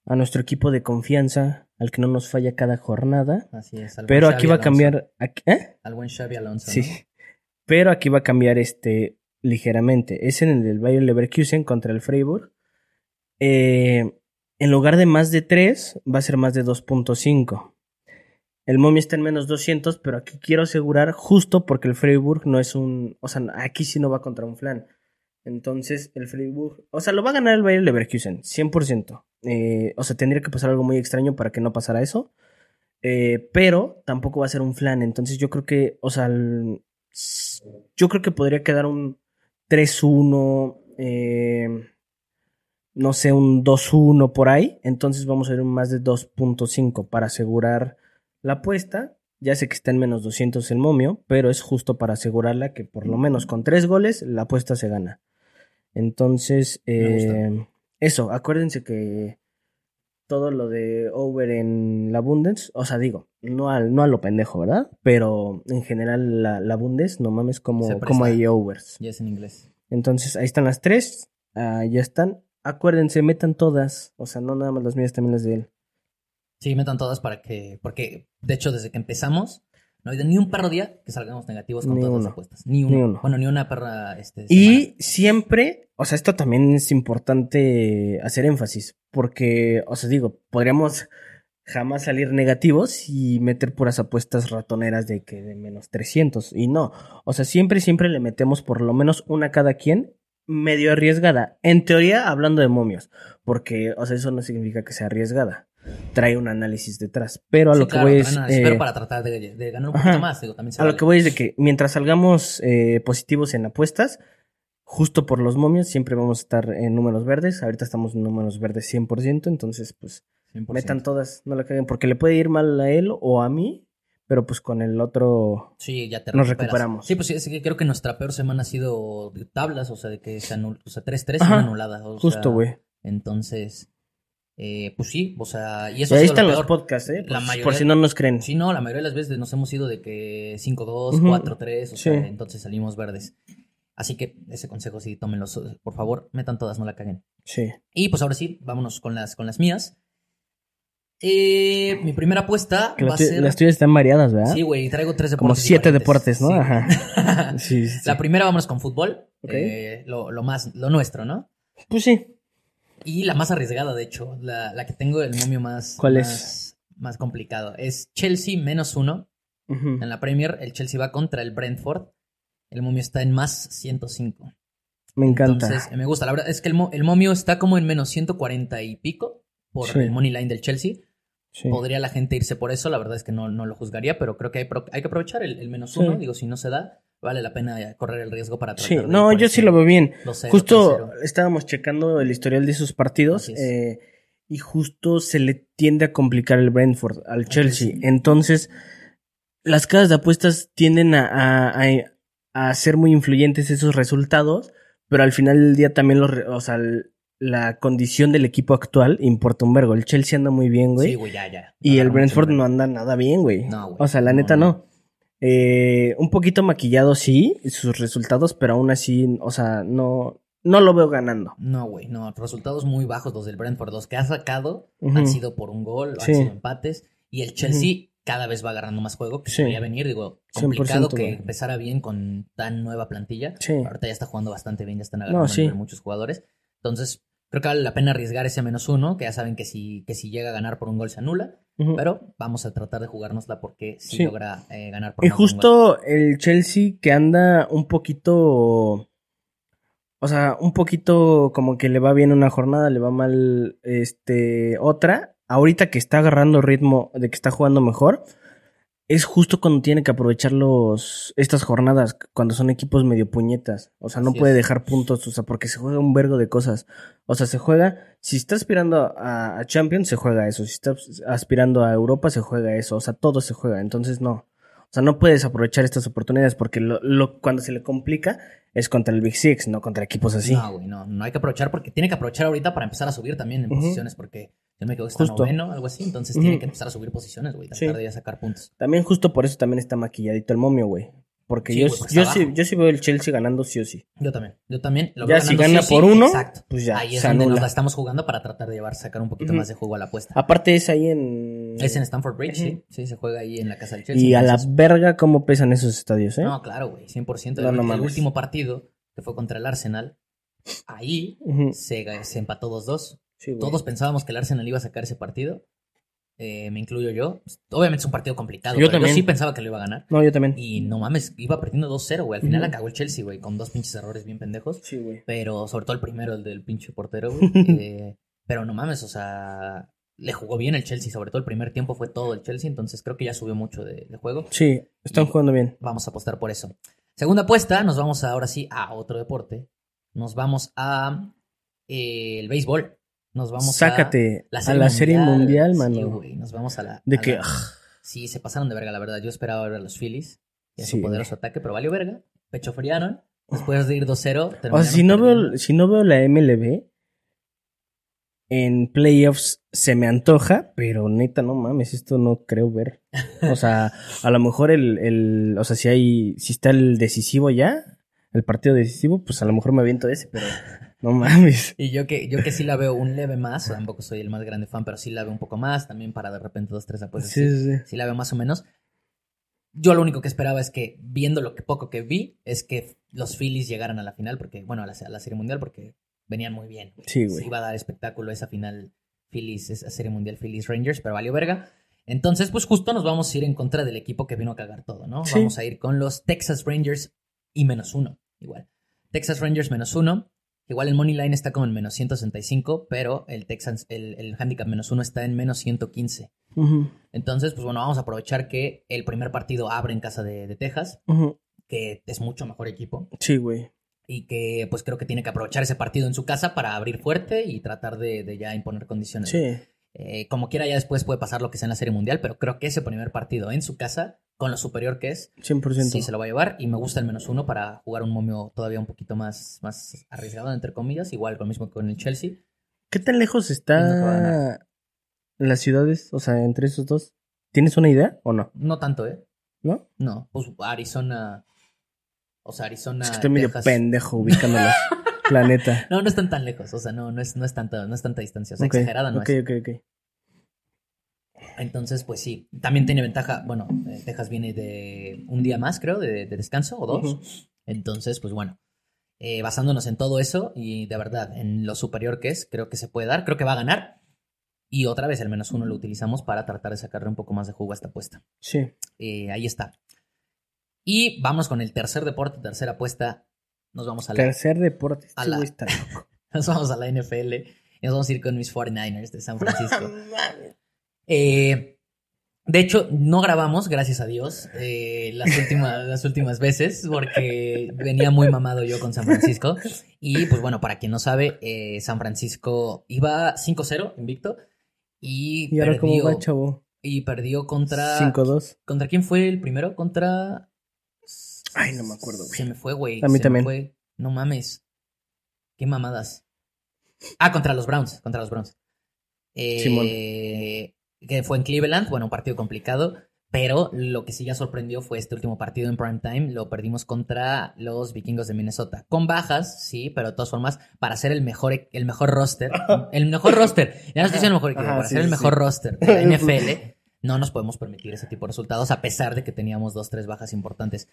a nuestro equipo de confianza, al que no nos falla cada jornada. Así es. al Pero buen aquí Xavi va a cambiar. aquí- ¿eh? Al buen Xavi Alonso. Sí. ¿no? Pero aquí va a cambiar este ligeramente. Es en el del Bayer Leverkusen contra el Freiburg. Eh, en lugar de más de 3, va a ser más de 2.5. El momio está en menos 200, pero aquí quiero asegurar justo porque el Freiburg no es un... O sea, aquí sí no va contra un flan. Entonces, el Freiburg... O sea, lo va a ganar el Bayer Leverkusen, 100%. Eh, o sea, tendría que pasar algo muy extraño para que no pasara eso. Eh, pero tampoco va a ser un flan. Entonces, yo creo que... O sea, yo creo que podría quedar un 3-1. eh, no sé, un 2-1 por ahí. Entonces vamos a ir un más de 2.5 para asegurar la apuesta. Ya sé que está en menos 200 el momio, pero es justo para asegurarla que por lo menos con tres goles la apuesta se gana. Entonces, eh, eso, acuérdense que todo lo de over en la Bundes, o sea, digo, no, al, no a lo pendejo, ¿verdad? Pero en general la, la Bundes, no mames, como, como hay overs. Ya es en inglés. Entonces, ahí están las tres, ah, ya están. Acuérdense, metan todas, o sea, no nada más las mías, también las de él. Sí, metan todas para que, porque de hecho desde que empezamos, no hay ni un perro día que salgamos negativos con Ni todas uno. las apuestas. Ni. Ni uno. Bueno, ni una perra. Este, Y siempre, o sea, esto también es importante hacer énfasis, porque, o sea, digo, podríamos jamás salir negativos y meter puras apuestas ratoneras de que de menos 300, y no, o sea, siempre, siempre le metemos por lo menos una cada quien, medio arriesgada, en teoría hablando de momios, porque, o sea, eso no significa que sea arriesgada, trae un análisis detrás, pero a Sí, lo claro, que voy es... eh, Pero para tratar de, de ganar un ajá. poquito más, digo, también se A lo que voy es de que mientras salgamos eh, positivos en apuestas, justo por los momios, siempre vamos a estar en números verdes. Ahorita estamos en números verdes 100%, entonces pues 100%. metan todas, no la caguen, porque le puede ir mal a él o a mí, pero pues con el otro... Sí, ya te Nos recuperas. recuperamos. Sí, pues sí, es que creo que nuestra peor semana ha sido de tablas, o sea, de que se anul... o sea, 3-3 y Ajá, una anulada. o Justo, güey. Entonces, eh, pues sí, o sea, y eso ahí están lo los podcasts, ¿eh? Por, La si- mayoría- por si no nos creen. Sí, no, la mayoría de las veces nos hemos ido de que 5-2, Ujú. 4-3, o sea, entonces salimos verdes. Así que ese consejo sí, tómenlo, por favor, metan todas, no la caguen. Sí. Y pues ahora sí, vámonos con las, con las mías. Eh, mi primera apuesta Que va las, a ser... las tuyas están variadas, ¿verdad? Sí, güey, traigo tres deportes Como siete deportes, ¿no? Sí. Ajá. [LAUGHS] Sí. La primera vámonos con fútbol, eh, lo, lo más, lo nuestro, ¿no? Pues sí. Y la más arriesgada, de hecho, la, la que tengo el momio más, ¿Cuál es? más, complicado. Es Chelsea menos uno. En la Premier, el Chelsea va contra el Brentford. El momio está en más 105. Me encanta. Entonces, eh, me gusta. La verdad es que el, mo- el momio está como en menos 140 y pico por Sí. el money line del Chelsea. Sí. Podría la gente irse por eso. La verdad es que no, no lo juzgaría, pero creo que hay, hay que aprovechar el, el menos Sí. uno. Digo, si no se da, vale la pena correr el riesgo para tratar Sí, de no, yo sí lo veo bien. 2-0, Justo 3-0. estábamos checando el historial de sus partidos eh, y justo se le tiende a complicar el Brentford al Chelsea. Entonces, las casas de apuestas tienden a, a, a- a ser muy influyentes esos resultados, pero al final del día también los, o sea, la condición del equipo actual importa un vergo. El Chelsea anda muy bien, güey. Sí, güey, ya, ya. Y el Brentford no anda nada bien, güey. No, güey. O sea, la No, neta no. Eh, un poquito maquillado sí, sus resultados, pero aún así, o sea, no, no lo veo ganando. No, güey, no. Resultados muy bajos los del Brentford. Los que ha sacado Ujú. han sido por un gol, Sí. han sido empates. Y el Chelsea cada vez va agarrando más juego, que Sí. venir. Digo, complicado 100%, que empezara bien con tan nueva plantilla. Sí. Ahorita ya está jugando bastante bien, ya están agarrando No, muchos jugadores. Entonces, creo que vale la pena arriesgar ese menos uno, que ya saben que si, que si llega a ganar por un gol se anula. Pero vamos a tratar de jugárnosla porque si Sí. logra eh, ganar por Y más de un gol. justo el Chelsea que anda un poquito. O sea, un poquito como que le va bien una jornada, le va mal este otra. Ahorita que está agarrando ritmo de que está jugando mejor, es justo cuando tiene que aprovechar los estas jornadas, cuando son equipos medio puñetas. O sea, no Así puede es. dejar puntos, o sea, porque se juega un vergo de cosas. O sea, se juega, si está aspirando a, a Champions, se juega eso. Si está aspirando a Europa, se juega eso. O sea, todo se juega. Entonces, no. O sea, no puedes aprovechar estas oportunidades porque lo, lo- cuando se le complica es contra el Big Six, no contra equipos así. No, güey, no, no hay que aprovechar porque tiene que aprovechar ahorita para empezar a subir también en posiciones porque yo me quedo que está Justo. noveno, algo así, entonces tiene que empezar a subir posiciones, güey, tratar Sí. de ya sacar puntos. También justo por eso también está maquilladito el momio, güey. Porque Sí, yo, yo, sí, yo sí veo el Chelsea ganando sí o sí. Yo también, yo también. Lo Ya veo si gana sí o sí, por uno, exacto. pues ya, Ahí es se donde anula. nos la estamos jugando para tratar de llevar, sacar un poquito más de juego a la apuesta. Aparte es ahí en... Es en Stamford Bridge, sí, sí, se juega ahí en la casa del Chelsea. Y a la verga cómo pesan esos estadios, ¿eh? No, claro, güey, 100%. No, el, no el mames. último partido, que fue contra el Arsenal, ahí se, se empató 2-2. Sí, güey. Todos pensábamos que el Arsenal iba a sacar ese partido. Eh, me incluyo yo. Obviamente es un partido complicado. Yo pero también. Yo sí pensaba que lo iba a ganar. No, yo también. Y no mames, iba perdiendo 2-0, güey. Al final Ujú. acabó el Chelsea, güey, con dos pinches errores bien pendejos. Sí, güey. Pero sobre todo el primero, el del pinche portero, güey. [LAUGHS] Eh, pero no mames, o sea, le jugó bien el Chelsea. Sobre todo el primer tiempo fue todo el Chelsea. Entonces creo que ya subió mucho de, de juego. Sí, están jugando bien. Vamos a apostar por eso. Segunda apuesta, nos vamos ahora sí a otro deporte. Nos vamos a eh, el béisbol. Nos vamos Sácate a a la serie mundial, Sí, mano. güey, nos vamos a la. de a que la- Sí, se pasaron de verga, la verdad. Yo esperaba ver a los Phillies y a Sí, su poderoso ataque, pero valió verga. Pecho friaron. Después de ir 2-0. O sea, si no, perdiendo. veo, si no veo la MLB, en playoffs se me antoja, pero neta, no mames, esto no creo ver. O sea, a lo mejor el, el o sea, si hay, si está el decisivo ya, el partido decisivo, pues a lo mejor me aviento ese, pero no mames. Y yo que, yo que sí la veo un leve más, tampoco soy el más grande fan, pero sí la veo un poco más, también para de repente dos, tres apuestas. Sí, sí, sí, la veo más o menos. Yo lo único que esperaba es que, viendo lo que poco que vi, es que los Phillies llegaran a la final, porque, bueno, a la, a la Serie Mundial, porque venían muy bien. Sí, güey. Iba a dar espectáculo esa final Phillies, esa Serie Mundial Phillies Rangers, pero valió verga. Entonces, pues justo nos vamos a ir en contra del equipo que vino a cagar todo, ¿no? Sí. Vamos a ir con los Texas Rangers y menos uno, igual. Texas Rangers menos uno. Igual el money line está como en menos 165, pero el Texans, el, el handicap menos uno está en menos 115. Ujú, Entonces, pues bueno, vamos a aprovechar que el primer partido abre en casa de, de Texas, que es mucho mejor equipo, Sí, güey. y que pues creo que tiene que aprovechar ese partido en su casa para abrir fuerte y tratar de, de ya imponer condiciones. Sí. Eh, como quiera, ya después puede pasar lo que sea en la Serie Mundial, pero creo que ese primer partido en su casa, con lo superior que es, 100%. sí se lo va a llevar. Y me gusta el menos uno para jugar un momio todavía un poquito más, más arriesgado, entre comillas, igual con lo mismo que con el Chelsea. ¿Qué tan lejos está las ciudades? O sea, entre esos dos. ¿Tienes una idea o no? No tanto, ¿eh? ¿No? No, pues Arizona. O sea, Arizona. Es que estoy medio pendejo ubicándolos. [LAUGHS] La neta. No, no están tan lejos. O sea, no, no es, no es tanta, no es tanta distancia. O sea, Ok, exagerada no ok, es. ok, ok. Entonces, pues sí. También tiene ventaja. Bueno, eh, Texas viene de un día más, creo, de, de descanso o dos. Entonces, pues bueno. eh, basándonos en todo eso y de verdad en lo superior que es, creo que se puede dar. Creo que va a ganar. Y otra vez el menos uno lo utilizamos para tratar de sacarle un poco más de jugo a esta apuesta. Sí. Eh, ahí está. Y vamos con el tercer deporte, tercera apuesta. Nos vamos a la, Tercer deporte. Este a la- güey está loco. [LAUGHS] nos vamos a la NFL y nos vamos a ir con mis 49ers de San [LAUGHS] Francisco. Eh, de hecho, no grabamos, gracias a Dios, eh, las, [LAUGHS] últimas, las últimas veces porque venía muy mamado yo con San Francisco. Y pues bueno, para quien no sabe, eh, San Francisco iba 5-0 invicto y, ¿Y ahora cómo perdió, va, chavo? y perdió contra... 5-2. ¿Contra quién fue el primero? Contra... Ay, no me acuerdo, güey. Se me fue, güey. A mí se me también. fue. No mames. Qué mamadas. Ah, contra los Browns. Contra los Browns. Eh, que fue en Cleveland. Bueno, un partido complicado. Pero lo que sí ya sorprendió fue este último partido en prime time. Lo perdimos contra los vikingos de Minnesota. Con bajas, sí, pero de todas formas, para ser el mejor, el mejor roster. [LAUGHS] El mejor roster. Ya no estoy diciendo el mejor equipo. Ajá, Para sí, ser el sí, mejor roster de la [LAUGHS] NFL, no nos podemos permitir ese tipo de resultados, a pesar de que teníamos dos, tres bajas importantes.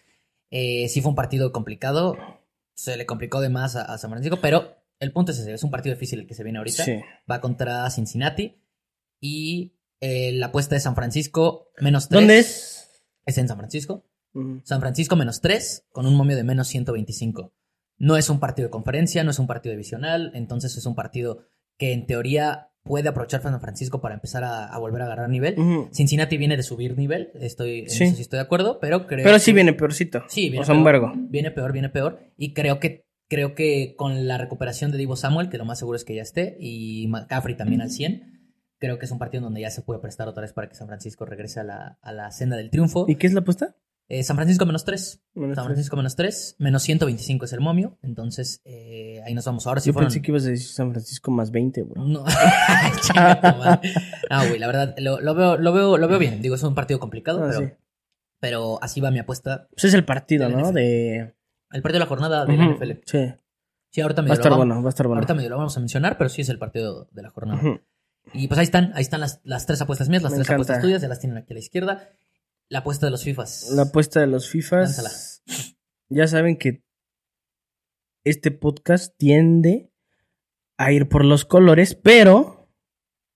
Eh, sí fue un partido complicado. Se le complicó de más a, a San Francisco, pero el punto es ese. Es un partido difícil el que se viene ahorita. Sí. Va contra Cincinnati. Y eh, la apuesta de San Francisco, menos 3. ¿Dónde es? Es en San Francisco. San Francisco menos 3 con un momio de menos 125. No es un partido de conferencia, no es un partido divisional, entonces es un partido que en teoría puede aprovechar San Francisco para empezar a, a volver a agarrar nivel. Cincinnati viene de subir nivel, estoy, en Sí. eso sí estoy de acuerdo, pero creo Pero sí que- viene peorcito. Sí, viene O sea, un peor. vergo. Viene peor, viene peor. Y creo que, creo que con la recuperación de Divo Samuel, que lo más seguro es que ya esté, y McCaffrey también al 100, creo que es un partido donde ya se puede prestar otra vez para que San Francisco regrese a la, a la senda del triunfo. ¿Y qué es la apuesta? Eh, San Francisco menos 3. Menos San. Francisco menos 3. Menos 125 es el momio. Entonces, eh, ahí nos vamos. Ahora sí Yo fueron... pensé que ibas a decir San Francisco más 20, bro. No. [LAUGHS] Ah, güey, la verdad, lo, lo veo, lo, veo, lo veo bien. Digo, es un partido complicado, Ah, pero, sí. pero así va mi apuesta. Pues es el partido, ¿no? NFL. De... El partido de la jornada de la Ujú. NFL. Sí. Sí, ahorita Va a medio, estar lo, vamos, bueno, va a estar bueno. ahorita medio lo vamos a mencionar, pero sí es el partido de la jornada. Ujú. Y pues ahí están, ahí están las, las tres apuestas mías, las Me tres encanta. apuestas tuyas, ya las tienen aquí a la izquierda. La apuesta de los FIFAs. La apuesta de los FIFAs. Lánzala. Ya saben que este podcast tiende a ir por los colores, pero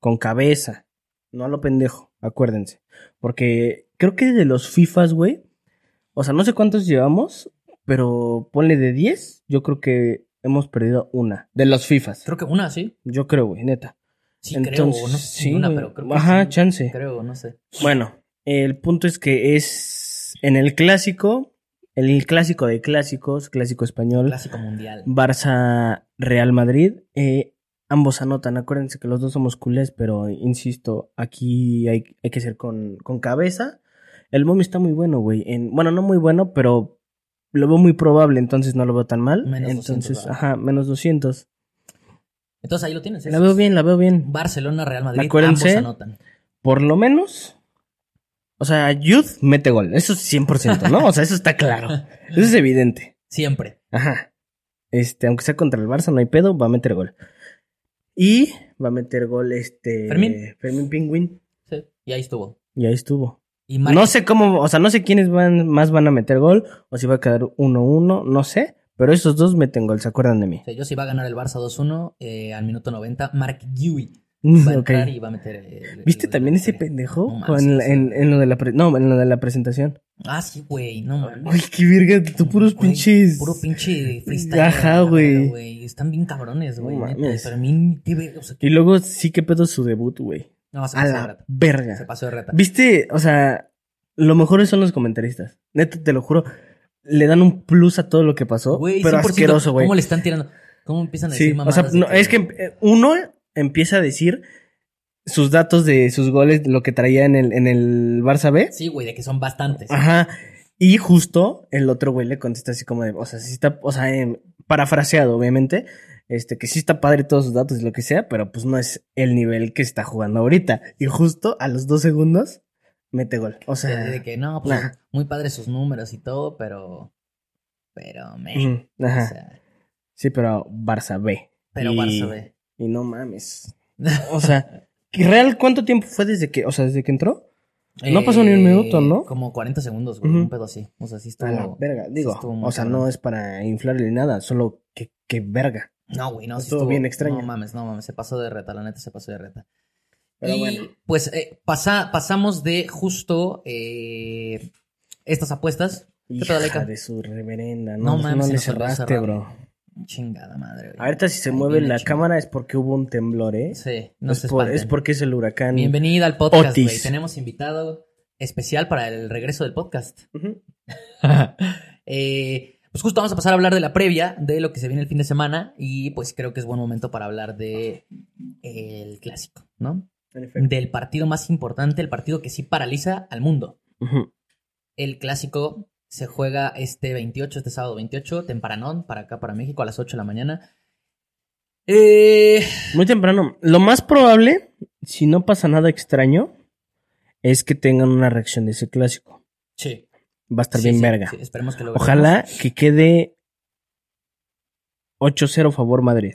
con cabeza. No a lo pendejo, acuérdense. Porque creo que de los FIFAs, güey. O sea, no sé cuántos llevamos, pero ponle de 10. Yo creo que hemos perdido una. De los FIFAs. Creo que una, sí. Yo creo, güey, neta. Sí, Entonces, creo. No sé sí, una, pero creo que Ajá, sí. chance. Creo, no sé. Bueno, el punto es que es en el clásico el clásico de clásicos, clásico español, Clásico mundial. Barça Real Madrid. eh, ambos anotan, acuérdense que los dos somos culés, pero insisto, aquí hay, hay que ser con, con cabeza. El momio está muy bueno, güey. En, bueno, no muy bueno, pero lo veo muy probable, entonces no lo veo tan mal. Menos 200, entonces, ¿verdad? ajá, menos 200. Entonces ahí lo tienes. La veo bien, la veo bien. Barcelona, Real Madrid, Acuérdense. ambos anotan. Por lo menos. O sea, Youth mete gol. Eso es 100%, ¿no? O sea, eso está claro. Eso es evidente. [LAUGHS] Siempre. Ajá. Este, aunque sea contra el Barça, no hay pedo, va a meter gol. Y va a meter gol este. Fermín. Fermín Pingüín. Sí. Y ahí estuvo. Y ahí estuvo. Y No sé cómo, o sea, no sé quiénes van, más van a meter gol, o si va a quedar 1-1, no sé. Pero esos dos meten gol, ¿se acuerdan de mí? Sí, yo sí va a ganar el Barça 2-1 eh, al minuto 90. Mark Guiwi va a entrar y va a meter. el- ¿Viste el- también el- ese pendejo? No Con- sí, en, sí. en lo de la pre- no, en lo de la presentación. Ah, sí, güey. No mames. Ay, qué verga, tú puros Güey, pinches. Puro pinche freestyle. Ajá, güey. güey. Están bien cabrones, güey. No neta. Pero a mí, o sea, Y luego sí que pedo su debut, güey. no, se A pasó de la reta. Se verga. pasó de reta. ¿Viste? O sea, lo mejor son los comentaristas. Neta, te lo juro. Le dan un plus a todo lo que pasó. Güey, pero 100%, asqueroso, güey. ¿Cómo le están tirando? ¿Cómo empiezan a Sí, decir o sea, mamadas? de no, es que eh, uno empieza a decir sus datos de sus goles, lo que traía en el, en el Barça B. Sí, güey, de que son bastantes. Ajá. Y justo el otro güey le contesta así como de, o sea, sí está, o sea, em, parafraseado, obviamente, este, que sí está padre todos sus datos y lo que sea, pero pues no es el nivel que está jugando ahorita. Y justo a los dos segundos mete gol. O De, sea, de que no, pues muy padres sus números y todo, pero. Pero, me. O sea, sí, pero Barça B. pero Y- Barça B. Y no mames. [LAUGHS] O sea, ¿y ¿real cuánto tiempo fue desde que, o sea, desde que entró? No pasó ni un minuto, ¿no? Eh, Como 40 segundos, güey. Un pedo así. O sea, sí estuvo. A la verga. Digo, o sea, cabrón. no es para inflarle ni nada, solo que, que verga. No, güey, no, sí estuvo bien extraño. No mames, no mames. Se pasó de reta, la neta se pasó de reta. Pero y bueno. pues eh, pasa, pasamos de justo eh, estas apuestas. ¿Qué pedo, Hija de su reverenda. No No, mames, no le cerraste, bro. Chingada madre, güey. Ahorita si se mueve la chingada. cámara es porque hubo un temblor, ¿eh? Sí, no es, se por- es porque es el huracán. Bienvenida al podcast, Otis. güey. Tenemos invitado especial para el regreso del podcast. [LAUGHS] Eh, pues justo vamos a pasar a hablar de la previa de lo que se viene el fin de semana y pues creo que es buen momento para hablar de el clásico, ¿no? Del partido más importante, el partido que sí paraliza al mundo. El clásico se juega este 28, este sábado 28, tempranón, para acá, para México, a las 8 de la mañana. Eh, Muy temprano. Lo más probable, si no pasa nada extraño, es que tengan una reacción de ese clásico. sí. Va a estar Sí, bien sí, verga. sí, esperemos que lo Ojalá que quede 8-0 favor Madrid.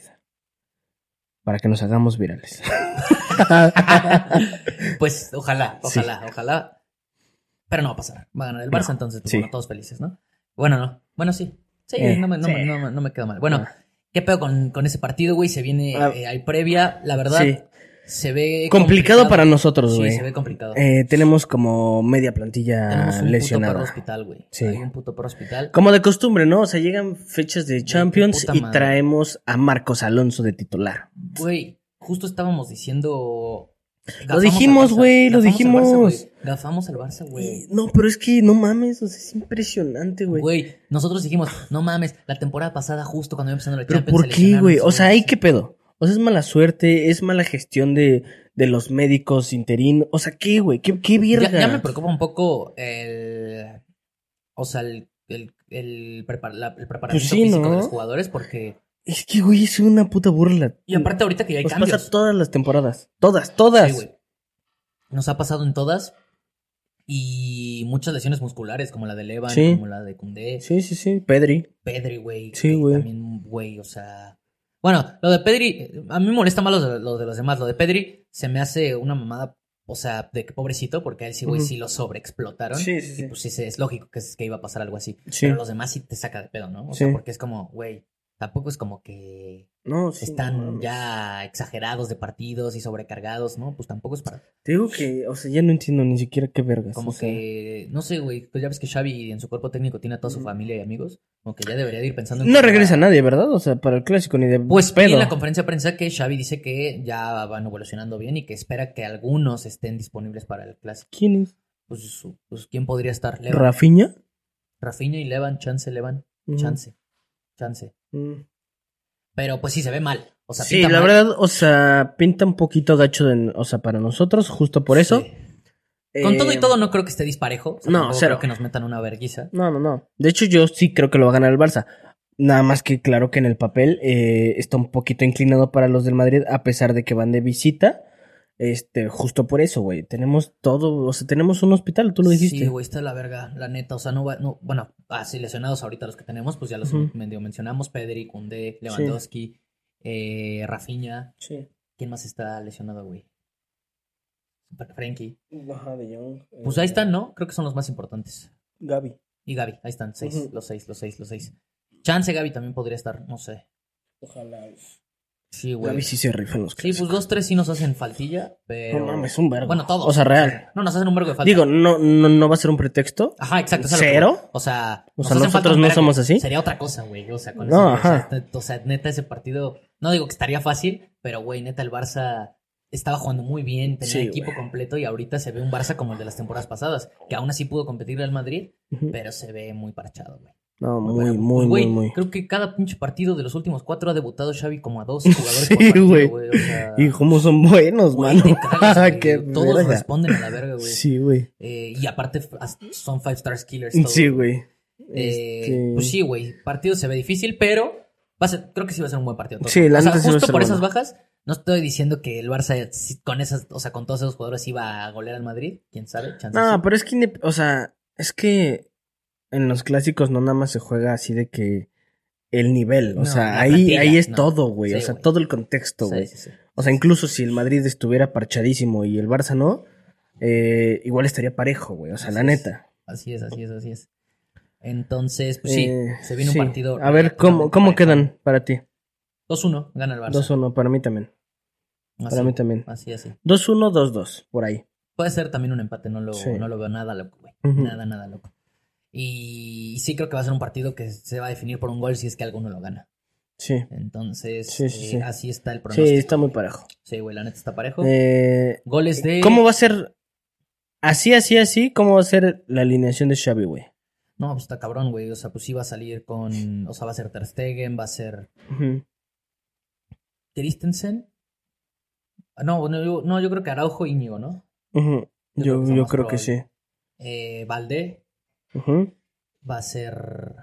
Para que nos hagamos virales. [LAUGHS] [LAUGHS] Pues ojalá, Sí. ojalá, ojalá. Pero no va a pasar. Va a ganar el Barça, No, entonces, pues, sí. bueno, todos felices, ¿no? Bueno, no. Bueno, sí. Sí, Eh, no, me, no, sí. me- no me- no me queda mal. Bueno, Ah. ¿qué pedo con, con ese partido, güey? Se viene, Ah. eh, hay previa. La verdad, Sí. se ve... Complicado para nosotros, Sí, güey. se ve complicado. Eh, tenemos como media plantilla Tenemos un puto lesionada. perro hospital, güey. Sí. Hay un puto perro hospital. Como de costumbre, ¿no? O sea, llegan fechas de Champions y madre. traemos a Marcos Alonso de titular. Güey, justo estábamos diciendo... Lo dijimos, güey, lo Gafamos al Barça, dijimos. Gafamos al Barça, güey. No, pero es que no mames, o sea, es impresionante, güey. Güey, nosotros dijimos, no mames, la temporada pasada, justo cuando iba empezando la Pero Champions. ¿por qué, güey? O sea, ¿ahí jugadores. qué pedo? O sea, es mala suerte, es mala gestión de, de los médicos interinos. O sea, ¿qué, güey? ¿Qué, qué Ya, verga? ya me preocupa un poco el. O sea, el, el, el, prepar- la- el preparamiento Pues sí, físico ¿no? de los jugadores, porque. Es que, güey, es una puta burla. Y aparte, ahorita que ya hay Nos cambios. pasa todas las temporadas. Todas, todas. Sí, güey. Nos ha pasado en todas. Y muchas lesiones musculares, como la de Levan, Sí. como la de Cundé. sí, sí, sí. Pedri. Pedri, güey. Sí, que güey. También, güey, o sea. Bueno, lo de Pedri, a mí me molesta más lo de, lo de los demás. Lo de Pedri se me hace una mamada, o sea, de que pobrecito, porque a él sí, güey, Ujú. sí lo sobreexplotaron. Sí, sí, Y pues sí, se- es lógico que, es- que iba a pasar algo así. Sí. Pero los demás sí te saca de pedo, ¿no? O Sí. sea, porque es como, güey, tampoco es como que No, sí. están ya exagerados de partidos y sobrecargados, ¿no? Pues tampoco es para. Te digo que, o sea, ya no entiendo ni siquiera qué vergas. Como o sea. que, no sé, güey, pues ya ves que Xavi en su cuerpo técnico tiene a toda su familia y amigos. Como que ya debería de ir pensando en. No regresa va- nadie, ¿verdad? O sea, para el clásico ni de Pues pedo. en la conferencia de prensa que Xavi dice que ya van evolucionando bien y que espera que algunos estén disponibles para el clásico. ¿Quién es? Pues, pues ¿quién podría estar? Levan. ¿Rafiña? Rafinha y Levan, chance, Levan, chance, chance. Mm. Pero pues sí se ve mal. O sea, Sí, pinta la mal. verdad, o sea, pinta un poquito gacho, de- o sea, para nosotros, justo por eso. Sí. Con todo y Eh, todo no creo que esté disparejo. O sea, no, cero. creo que nos metan una verguiza. No, no, no. De hecho, yo sí creo que lo va a ganar el Barça. Nada más que claro que en el papel eh, está un poquito inclinado para los del Madrid, a pesar de que van de visita. Este, justo por eso, güey. Tenemos todo, o sea, tenemos un hospital, tú lo dijiste. Sí, güey, está la verga, la neta. O sea, no va, no, bueno, así lesionados ahorita los que tenemos, pues ya los medio mencionamos. Pedri, Koundé, Lewandowski, eh, Rafinha. Sí. ¿Quién más está lesionado, güey? Frenkie. Ajá, de Jong. Pues ahí están, ¿no? Creo que son los más importantes. Gaby. Y Gaby, ahí están, seis, los seis, los seis, los seis. Chance Gaby también podría estar, no sé. Ojalá. Sí, güey. Gaby sí se rifa en los Sí, pues clásicos. dos, tres sí nos hacen faltilla, pero... No mames, un vergo. Bueno, todos. O sea, real. No, nos hacen un vergo de falta. Digo, no, no, no va a ser un pretexto. Ajá, exacto. es que ¿Cero? O sea, O sea, nosotros no somos así. Sería otra cosa, güey. O sea, con No, eso, güey, ajá. O sea, net- o sea, neta, ese partido. No digo que estaría fácil, pero, güey, neta, el Barça estaba jugando muy bien, tenía Sí, equipo completo y ahorita se ve un Barça como el de las temporadas pasadas, que aún así pudo competirle al Madrid, pero se ve muy parchado, güey. No, muy, muy, güey, muy, muy. Creo que cada pinche partido de los últimos cuatro ha debutado Xavi como a dos [LAUGHS] jugadores Sí, por partido, güey. O sea, Y cómo son buenos, güey, mano. cagas. [LAUGHS] Qué Todos verga. responden a la verga, güey. Sí, güey. Eh, y aparte son five stars killers. todos. Sí, güey. Eh, Este- Pues sí, güey. Partido se ve difícil, pero va a ser- creo que sí va a ser un buen partido. todo. Sí, la o sea, neta sí va a justo ser por bueno. esas bajas, no estoy diciendo que el Barça con esas, o sea, con todos esos jugadores iba a golear al Madrid. ¿Quién sabe? Chance No, sí. pero es que, o sea, es que en los clásicos no nada más se juega así de que el nivel, o No, sea, ahí, plantilla, ahí es no. todo, güey, Sí, o sea, güey. todo el contexto, Sí, güey. sí, sí. O sea, incluso si el Madrid estuviera parchadísimo y el Barça no, eh, igual estaría parejo, güey, o sea, la es. neta. Así es, así es, así es. Entonces, pues sí, Eh, se viene un partido. A ver, ¿cómo, cómo quedan para ti? 2-1, gana el Barça. 2-1, para mí también. Así, Para mí también. Así, así. 2-1, 2-2, por ahí. Puede ser también un empate, no lo, no lo veo nada loco, güey. Nada, nada loco. Y, sí creo que va a ser un partido que se va a definir por un gol si es que alguno lo gana. Sí. Entonces, Sí, sí, eh, sí. así está el Sí, pronóstico. está muy parejo. Sí, güey, la neta está parejo. Eh, Goles de. ¿Cómo va a ser? Así, así, así, ¿cómo va a ser la alineación de Xavi, güey? No, pues está cabrón, güey. O sea, pues sí va a salir con. O sea, va a ser Ter Stegen, va a ser. Christensen. Ah, No, bueno, yo, no, yo creo que Araujo y Íñigo, ¿no? Yo creo Yo, que creo que sí. Eh, Valdé Va a ser.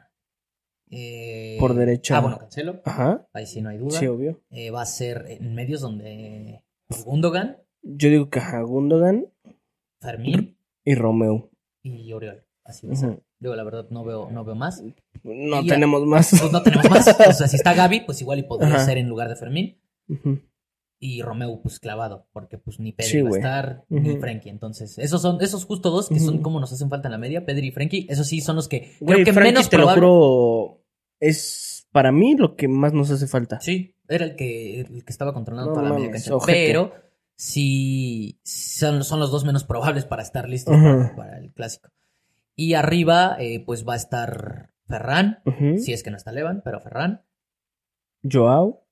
eh, Por derecha. Ah, bueno, Cancelo. Ajá. Ahí sí no hay duda. Sí, obvio. Eh, va a ser en medios donde. Gundogan, Yo digo que ajá, Gundogan Fermín y Romeo. y Oriol. Así va a ser. Ujú. Digo, la verdad, no veo, no veo más. No Y ya. tenemos más. Pues no tenemos más. O sea, si está Gaby, pues igual y podría Ajá. ser en lugar de Fermín. Ujú. Y Romeo, pues clavado, porque pues ni Pedri Sí, va a estar, ni Ujú. Frenkie. Entonces, esos son, esos justo dos que son como nos hacen falta en la media, Pedri y Frenkie. Esos sí son los que creo que Frankie, menos te probable. lo juro, es para mí lo que más nos hace falta. Sí, era el que, el que estaba controlando No toda la media cancha. ojete. Pero sí son, son los dos menos probables para estar listos para, para el clásico. Y arriba, eh, pues va a estar Ferran, si es que no está Levan, pero Ferran. Joao.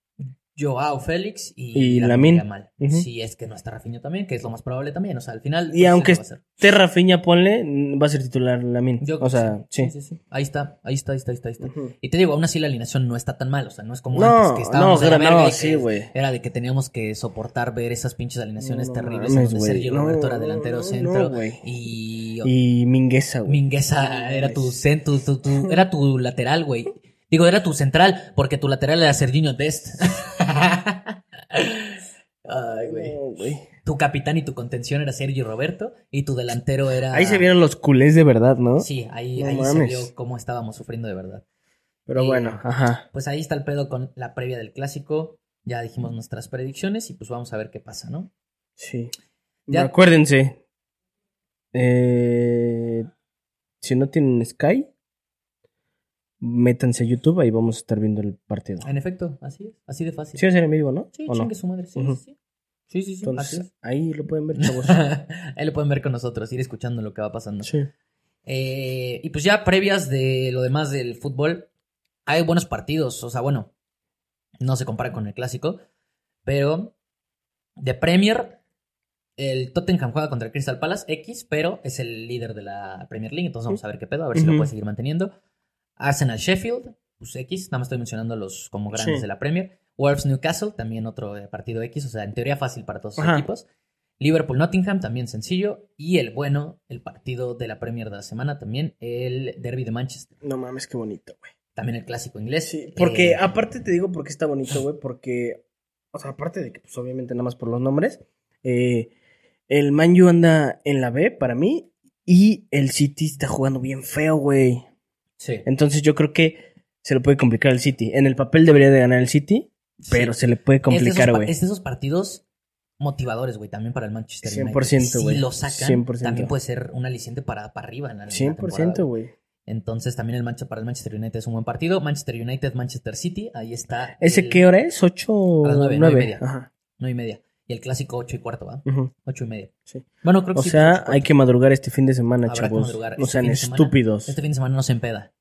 Joao Félix y, Y. Ujú. Si es que no está Rafinha también, que es lo más probable también. O sea, al final. Y pues, aunque. Te Rafinha, ponle, va a ser titular Lamin. Yo O que sea, sí. sí, sí. Ahí está, ahí está, ahí está, ahí está. Y te digo, aún así la alineación no está tan mal. O sea, no es como No, antes que estábamos no, pero verga no, que sí, güey. Era de que teníamos que soportar ver esas pinches alineaciones terribles mames, donde. Sergio Roberto era delantero centro y, Y Mingueza, güey. Mingueza era tu, cen- tu- tu- tu- era tu lateral, güey. Digo, era tu central, porque tu lateral era Serginho Dest. [LAUGHS] Ay, güey. No, güey. Tu capitán y tu contención era Sergio Roberto y tu delantero era... Ahí se vieron los culés de verdad, ¿no? Sí, ahí, No ahí se vio cómo estábamos sufriendo de verdad. Pero bueno, ajá. Pues ahí está el pedo con la previa del clásico. Ya dijimos nuestras predicciones y pues vamos a ver qué pasa, ¿no? Sí. Ya- Acuérdense. eh, si no tienen Sky, métanse a YouTube, ahí vamos a estar viendo el partido. En efecto, así es, así de fácil. Sí ser en vivo, ¿no? Sí, ¿O no? chingue su madre, sí, Ujú. sí, sí. Sí, sí, sí, así Entonces, es. ahí lo pueden ver, [LAUGHS] chavos. Ahí lo pueden ver con nosotros, ir escuchando lo que va pasando. sí. Eh, y pues ya previas de lo demás del fútbol, hay buenos partidos, o sea, bueno, no se compara con el clásico, pero de Premier El Tottenham juega contra el Crystal Palace X, pero es el líder de la Premier League, entonces vamos a ver qué pedo, a ver si lo puede seguir manteniendo. Arsenal Sheffield, pues X, nada más estoy mencionando los como grandes Sí. de la Premier. Wolves Newcastle, también otro eh, partido X, o sea, en teoría fácil para todos los equipos. Liverpool Nottingham, también sencillo. Y el bueno, el partido de la Premier de la semana también, el Derby de Manchester. No mames, qué bonito, güey. También el clásico inglés. Sí, porque Eh, aparte te digo porque está bonito, güey, porque, o sea, aparte de que, pues obviamente nada más por los nombres, eh, el Man U anda en la B para mí y el City está jugando bien feo, güey. Sí. Entonces yo creo que se le puede complicar al City. En el papel debería de ganar el City, pero se le puede complicar, güey. Es de esos partidos motivadores, güey, también para el Manchester United. 100%, Si güey. lo sacan, 100%. también puede ser un aliciente para, para arriba en la, en la 100%, temporada. güey. Entonces también el Manchester para el Manchester United es un buen partido. Manchester United, Manchester City, ahí está. ¿Ese el- qué hora es? ¿8 A las o nueve, nueve y 9? media. Ajá. Nueve y media. Y el clásico ocho y cuarto, ¿va? ujú. Ocho y media. Sí. Bueno, creo que O sí, sea, hay que madrugar este fin de semana, Habrá que chavos. madrugar No este sean de semana. estúpidos. Este fin de semana no se empeda.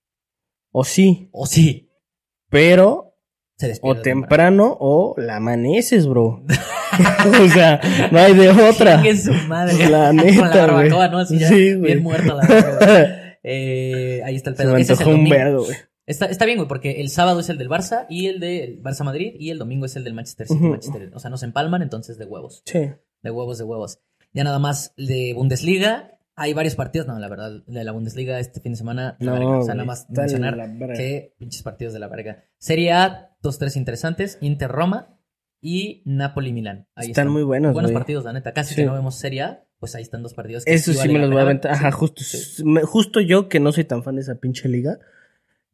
O sí, O sí, pero se o temprano o la amaneces, bro. [LAUGHS] o sea, no hay de otra. Chingue su madre. La Con neta, la barbacoa. ¿no? Así ya, Sí, güey. bien muerta la barbacoa. [LAUGHS] Eh, ahí está el Se pedo. me Ese es antojó un vergo, güey. Está, está bien, güey, porque el sábado es el del Barça y el del Barça Madrid y el domingo es el del Manchester City. Manchester. O sea, nos empalman, entonces de huevos. Sí. De huevos, de huevos. Ya nada más de Bundesliga. Hay varios partidos. No, la verdad, de la Bundesliga este fin de semana. la No, verga. O sea, nada más mencionar que pinches partidos de la verga. Serie A, dos, tres interesantes. Inter Roma y Napoli Milán. Ahí Están muy buenos, Buenos partidos, la neta. Casi Sí. que no vemos Serie A. Pues ahí están dos partidos. que Eso sí vale me los voy a aventar. Ajá, justo, sí. justo yo que no soy tan fan de esa pinche liga.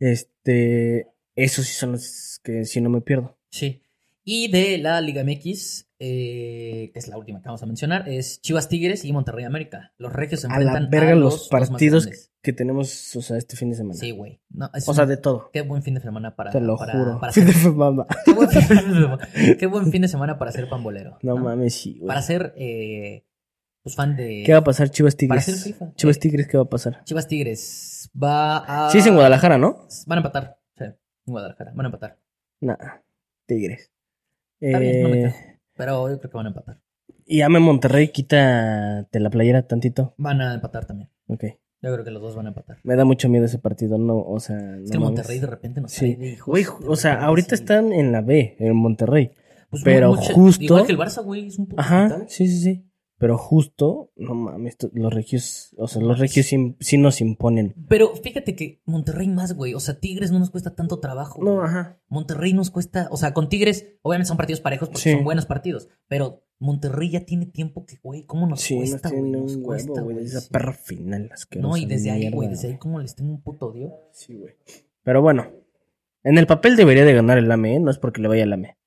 Este, esos sí son los que si no me pierdo. Sí. Y de la Liga MX, eh, que es la última que vamos a mencionar, es Chivas Tigres y Monterrey América. Los regios se A enfrentan la verga a los, partidos que tenemos, o sea, este fin de semana. Sí, güey. No, o sea, un- de todo. Qué buen fin de semana para. Te lo para- juro. para Fin hacer- de semana. [LAUGHS] qué, buen fin de semana, qué buen fin de semana para ser pambolero. No mames, sí, güey. Para ser eh, fan de. ¿Qué va a pasar, Chivas Para Tigres? FIFA. Chivas Eh, Tigres, ¿qué va a pasar? Chivas Tigres va a. Sí, es en Guadalajara, ¿no? Van a empatar. Sí, en Guadalajara. Van a empatar. Nah, Tigres. Está bien, no me Eh. Pero yo creo que van a empatar. y ame Monterrey, quítate la playera tantito. Van a empatar también. Ok. Yo creo que los dos van a empatar. Me da mucho miedo ese partido, no, o sea, Es no que. Monterrey de repente nos Sí. de hijos Güey, o sea, ahorita sí. están en la B, en Monterrey. Pues pero mucho- justo- Igual que el Barça, güey, es un puto Ajá, hospital. sí, sí, sí. Pero justo, no mames, los regios, o sea, los regios sí, sí nos imponen. Pero fíjate que Monterrey más, güey. O sea, Tigres no nos cuesta tanto trabajo. No, güey. ajá. Monterrey nos cuesta. O sea, con Tigres, obviamente son partidos parejos porque Sí. son buenos partidos. Pero Monterrey ya tiene tiempo que, güey, ¿cómo nos Sí, cuesta, güey? Nos un cuesta, huevo, güey, esa sí. perra final. No, y desde ahí, güey, desde ahí, ¿cómo les tengo un puto odio? Sí, güey. Pero bueno, en el papel debería de ganar el AME, ¿eh? no es porque le vaya al AME.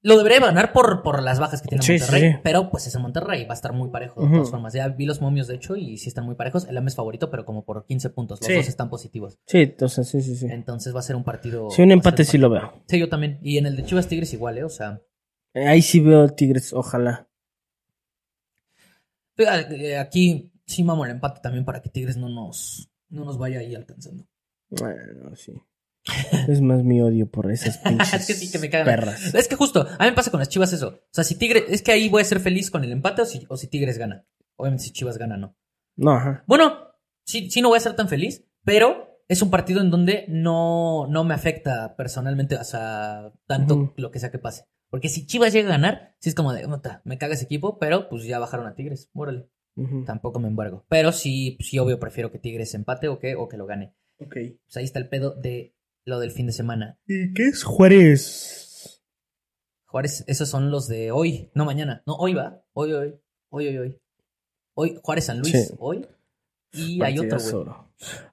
Lo debería ganar por, por las bajas que tiene Sí, Monterrey. sí. Pero pues es en Monterrey. Va a estar muy parejo de todas formas. Ya vi los momios, de hecho, y sí están muy parejos. El AME es favorito, pero como por 15 puntos. Los Sí. dos están positivos. Sí, entonces, sí, sí, sí. Entonces va a ser un partido. Sí, un empate sí lo veo. Sí, yo también. Y en el de Chivas Tigres igual, ¿eh? O sea, Eh, Ahí sí veo Tigres, ojalá. eh, aquí sí mamo el empate también para que Tigres no nos, no nos vaya ahí alcanzando. Bueno, sí. Es más mi odio por esas pinches [LAUGHS] Es que sí que me cagan. perras. Es que justo, a mí me pasa con las Chivas eso. O sea, si Tigres, es que ahí voy a ser feliz con el empate o si, o si Tigres gana. Obviamente si Chivas gana, no. No, ajá. Bueno, sí, sí no voy a ser tan feliz, pero es un partido en donde no, no me afecta personalmente, o sea, tanto lo que sea que pase. Porque si Chivas llega a ganar, sí es como de, "Puta, me caga ese equipo, pero pues ya bajaron a Tigres, órale. Tampoco me embargo. Pero sí, sí, obvio, prefiero que Tigres empate o que, o que lo gane. Ok. Pues ahí está el pedo de lo del fin de semana. ¿Y qué es Juárez? Juárez, esos son los de hoy, no mañana. No, hoy va. Hoy, hoy, hoy, hoy, hoy. Hoy, Juárez San Luis, Sí. hoy. Y hay otro, güey.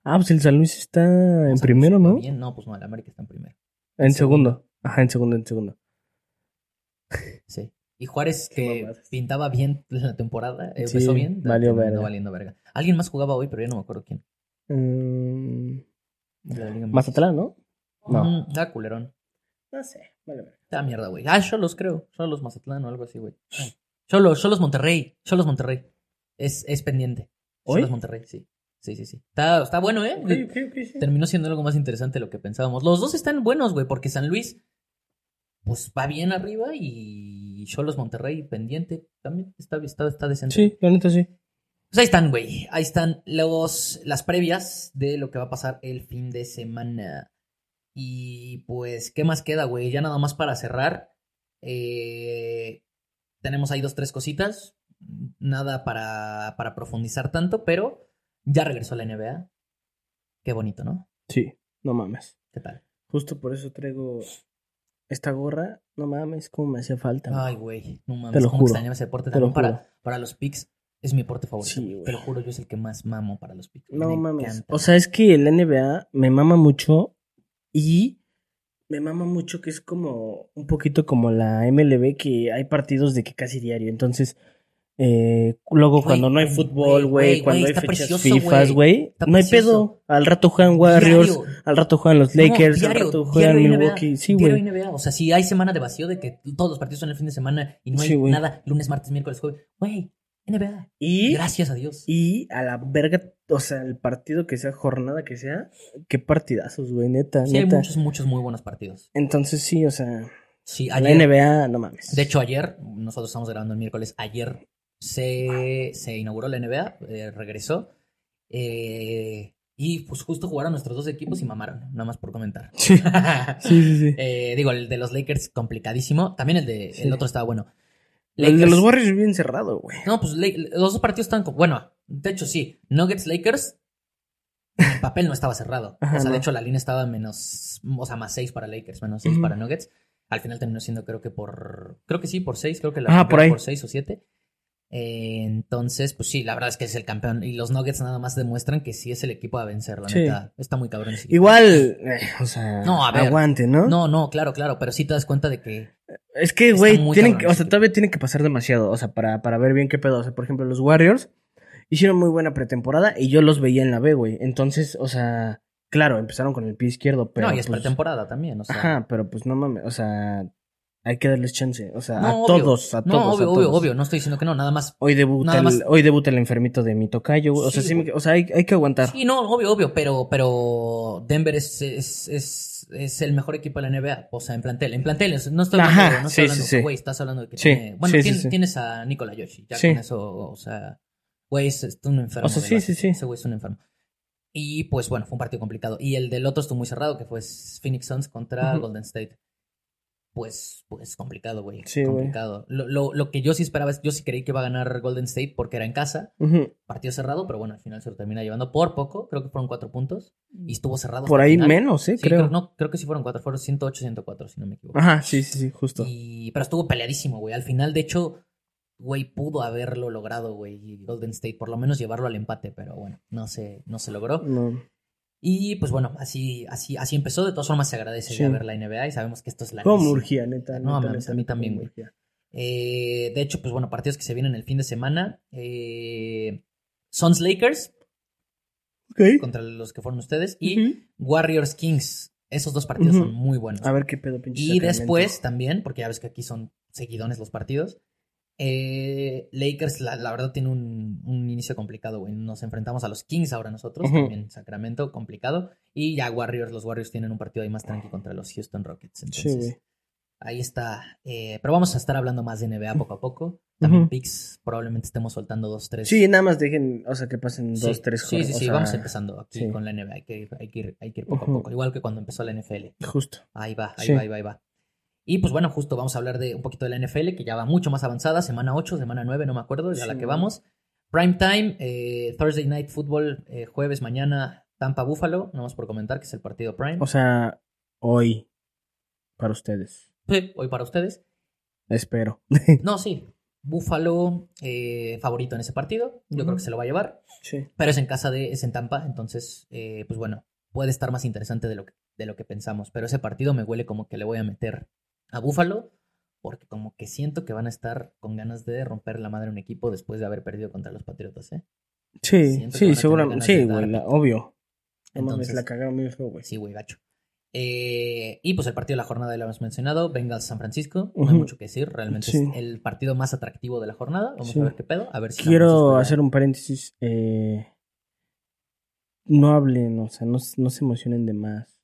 Ah, pues el San Luis está en primero, ¿no? Bien, no, pues no, el América está en primero. En segundo. Ajá, en segundo, en segundo. Sí. Y Juárez, que pintaba bien la temporada, eh, Sí, empezó bien, valió verga. valiendo verga. Alguien más jugaba hoy, pero ya no me acuerdo quién. MX. Mazatlán, ¿no? No. Mm, ah, culerón. No sé. Vale, vale. Ah, mierda, güey. Ah, Cholos, creo. Cholos Mazatlán o algo así, güey. Cholos, Cholos Monterrey. Cholos Monterrey. Es, es pendiente. ¿Hoy? Cholos Monterrey, sí. Sí, sí, sí. Está, está bueno, ¿eh? Ok, ok, ok, sí. Terminó siendo algo más interesante de lo que pensábamos. Los dos están buenos, güey, porque San Luis, pues va bien arriba y y Cholos Monterrey pendiente también está, está, está decente. Sí, la neta sí. Pues ahí están, güey. Ahí están los, las previas de lo que va a pasar el fin de semana. Y pues, ¿qué más queda, güey? Ya nada más para cerrar. Eh, tenemos ahí dos, tres cositas. Nada para, para profundizar tanto, pero ya regresó la NBA. Qué bonito, ¿no? Sí, no mames. ¿Qué tal? Justo por eso traigo esta gorra. No mames, cómo me hacía falta. güey. Ay, güey. No mames. Te lo juro. extrañaba ese deporte también para, para los picks. Es mi deporte favorito. Sí. Te lo juro, yo es el que más mamo para los picks. No Me mames. encanta. O sea, es que el NBA me mama mucho y me mama mucho que es como un poquito como la MLB que hay partidos de que casi diario. Entonces, eh, luego cuando no hay fútbol, güey, cuando hay fechas FIFAs, güey. no hay pedo. Al rato juegan Warriors, Diario. al rato juegan los No, Lakers, al rato juegan diario NBA, Milwaukee. Sí, güey. O sea, si hay semana de vacío de que todos los partidos son el fin de semana y no hay Sí, nada lunes, martes, miércoles, jueves. Güey, NBA. Y, Gracias a Dios. y a la verga, o sea, el partido que sea, jornada que sea, qué partidazos, güey, neta, Sí, hay muchos, muchos muy buenos partidos. Entonces sí, o sea, Sí, la. NBA, no mames. De hecho, ayer, nosotros estamos grabando el miércoles, ayer se, se inauguró la NBA, eh, regresó. eh, y pues justo jugaron nuestros dos equipos y mamaron, nada más por comentar. Sí, [LAUGHS] sí, sí. sí. Eh, digo, el de los Lakers complicadísimo. También el de Sí. el otro estaba bueno. El de los Warriors es bien cerrado, güey. No, pues los dos partidos están como. Bueno, de hecho sí. Nuggets Lakers. El papel no estaba cerrado. [LAUGHS] Ajá, o sea, de hecho la línea estaba menos. O sea, más 6 para Lakers, menos 6 Ujú. para Nuggets. Al final terminó siendo, creo que por. Creo que sí, por 6. Creo que la primera por ahí. por 6 o 7. Entonces, pues sí, la verdad es que es el campeón. Y los Nuggets nada más demuestran que sí es el equipo a vencer, la Sí. neta. Está muy cabrón ese. Igual, eh, o sea, No, a ver. aguante, ¿no? No, no, claro, claro. Pero sí te das cuenta de que. Es que, güey, tienen que, o sea, todavía tiene que pasar demasiado, o sea, para, para ver bien qué pedo. O sea, por ejemplo, los Warriors hicieron muy buena pretemporada y yo los veía en la B, güey. Entonces, o sea, claro, empezaron con el pie izquierdo, pero. no, y es pues, pretemporada también. O sea, Ajá, pero pues no mames, o sea, hay que darles chance. O sea, No, a obvio. todos, a no, todos. obvio, a obvio, todos. obvio. No estoy diciendo que no, nada más Hoy debuta, Nada el, hoy debuta el enfermito de mi tocayo. O sea, Sí, sí me- güey. o sea, hay, hay que aguantar. Sí, no, obvio, obvio, pero, pero Denver es, es, es, es el mejor equipo de la NBA, o sea, en plantel, en planteles, no estoy hablando, Ajá, no estoy sí, hablando, sí, sí. güey, estás hablando de que Sí, tiene, bueno, sí, sí, tien- sí. tienes a Nikola Yoshi, ya Sí. con eso, o sea, güey, es, es un enfermo. O sea, sí, sí, sí. Ese güey es un enfermo. Y pues bueno, fue un partido complicado. Y el del otro estuvo muy cerrado, que fue Phoenix Suns contra. Golden State. Pues, pues complicado, güey. Sí, complicado. Lo, lo, lo que yo sí esperaba es, yo sí creí que iba a ganar Golden State porque era en casa Ujú. partido cerrado, pero bueno, al final se lo termina llevando por poco, creo que fueron cuatro puntos y estuvo cerrado. Por ahí final. menos, ¿eh? Sí, creo. creo, no, creo que sí fueron cuatro, fueron 108, 104, si no me equivoco. Ajá, sí, sí, sí, justo. Y, pero estuvo peleadísimo, güey. Al final, de hecho, güey, pudo haberlo logrado, güey, Golden State, por lo menos llevarlo al empate, pero bueno, no se, no se logró. No. Y pues bueno, así, así, así empezó. De todas formas, se agradece Sí. ya ver la NBA y sabemos que esto es la Cómo urgía, neta. No, neta, mames, neta, a mí también, güey. Eh, de hecho, pues bueno, partidos que se vienen el fin de semana. Eh, Suns Lakers Ok. contra los que fueron ustedes y. Warriors Kings. Esos dos partidos son muy buenos. A ver qué pedo, pinche y Sacramento. después también, porque ya ves que aquí son seguidones los partidos. Eh, Lakers, la, la verdad, tiene un, un inicio complicado, güey. Nos enfrentamos a los Kings ahora nosotros, Ujú. también Sacramento, complicado. Y ya Warriors, los Warriors tienen un partido ahí más tranqui contra los Houston Rockets. Sí, Entonces, güey. ahí está. Eh, pero vamos a estar hablando más de NBA poco a poco. También picks, probablemente estemos soltando dos, tres. Sí, nada más dejen, o sea, que pasen Sí, dos, tres Sí, sí, sí, vamos empezando aquí sí. con la NBA. Hay que, ir, hay, que ir, hay que ir poco a poco, igual que cuando empezó la NFL. Justo. Ahí va, ahí Sí. va, ahí va, ahí va. Y pues bueno, justo vamos a hablar de un poquito de la NFL, que ya va mucho más avanzada, semana 8, semana 9, no me acuerdo, ya Sí, la que vamos. Prime time, eh, Thursday Night Football, eh, jueves mañana, Tampa Buffalo, no más por comentar que es el partido Prime. O sea, hoy, para ustedes. Sí, hoy para ustedes. Espero. No, sí, Buffalo eh, favorito en ese partido, yo creo que se lo va a llevar, Sí. pero es en casa de, es en Tampa, entonces, eh, pues bueno, puede estar más interesante de lo, que, de lo que pensamos, pero ese partido me huele como que le voy a meter a Buffalo, porque como que siento que van a estar con ganas de romper la madre a un equipo después de haber perdido contra los Patriotas, ¿eh? Sí, sí, seguramente. Sí, güey, la- obvio. No mames, Entonces- la cagaron güey. Sí, güey, gacho. Eh, y pues el partido de la jornada ya lo hemos mencionado, Bengals San Francisco, no hay mucho que decir, realmente Sí. es el partido más atractivo de la jornada, vamos Sí. a ver qué pedo, a ver si Quiero hacer un paréntesis. eh, no hablen, o sea, no, no se emocionen de más.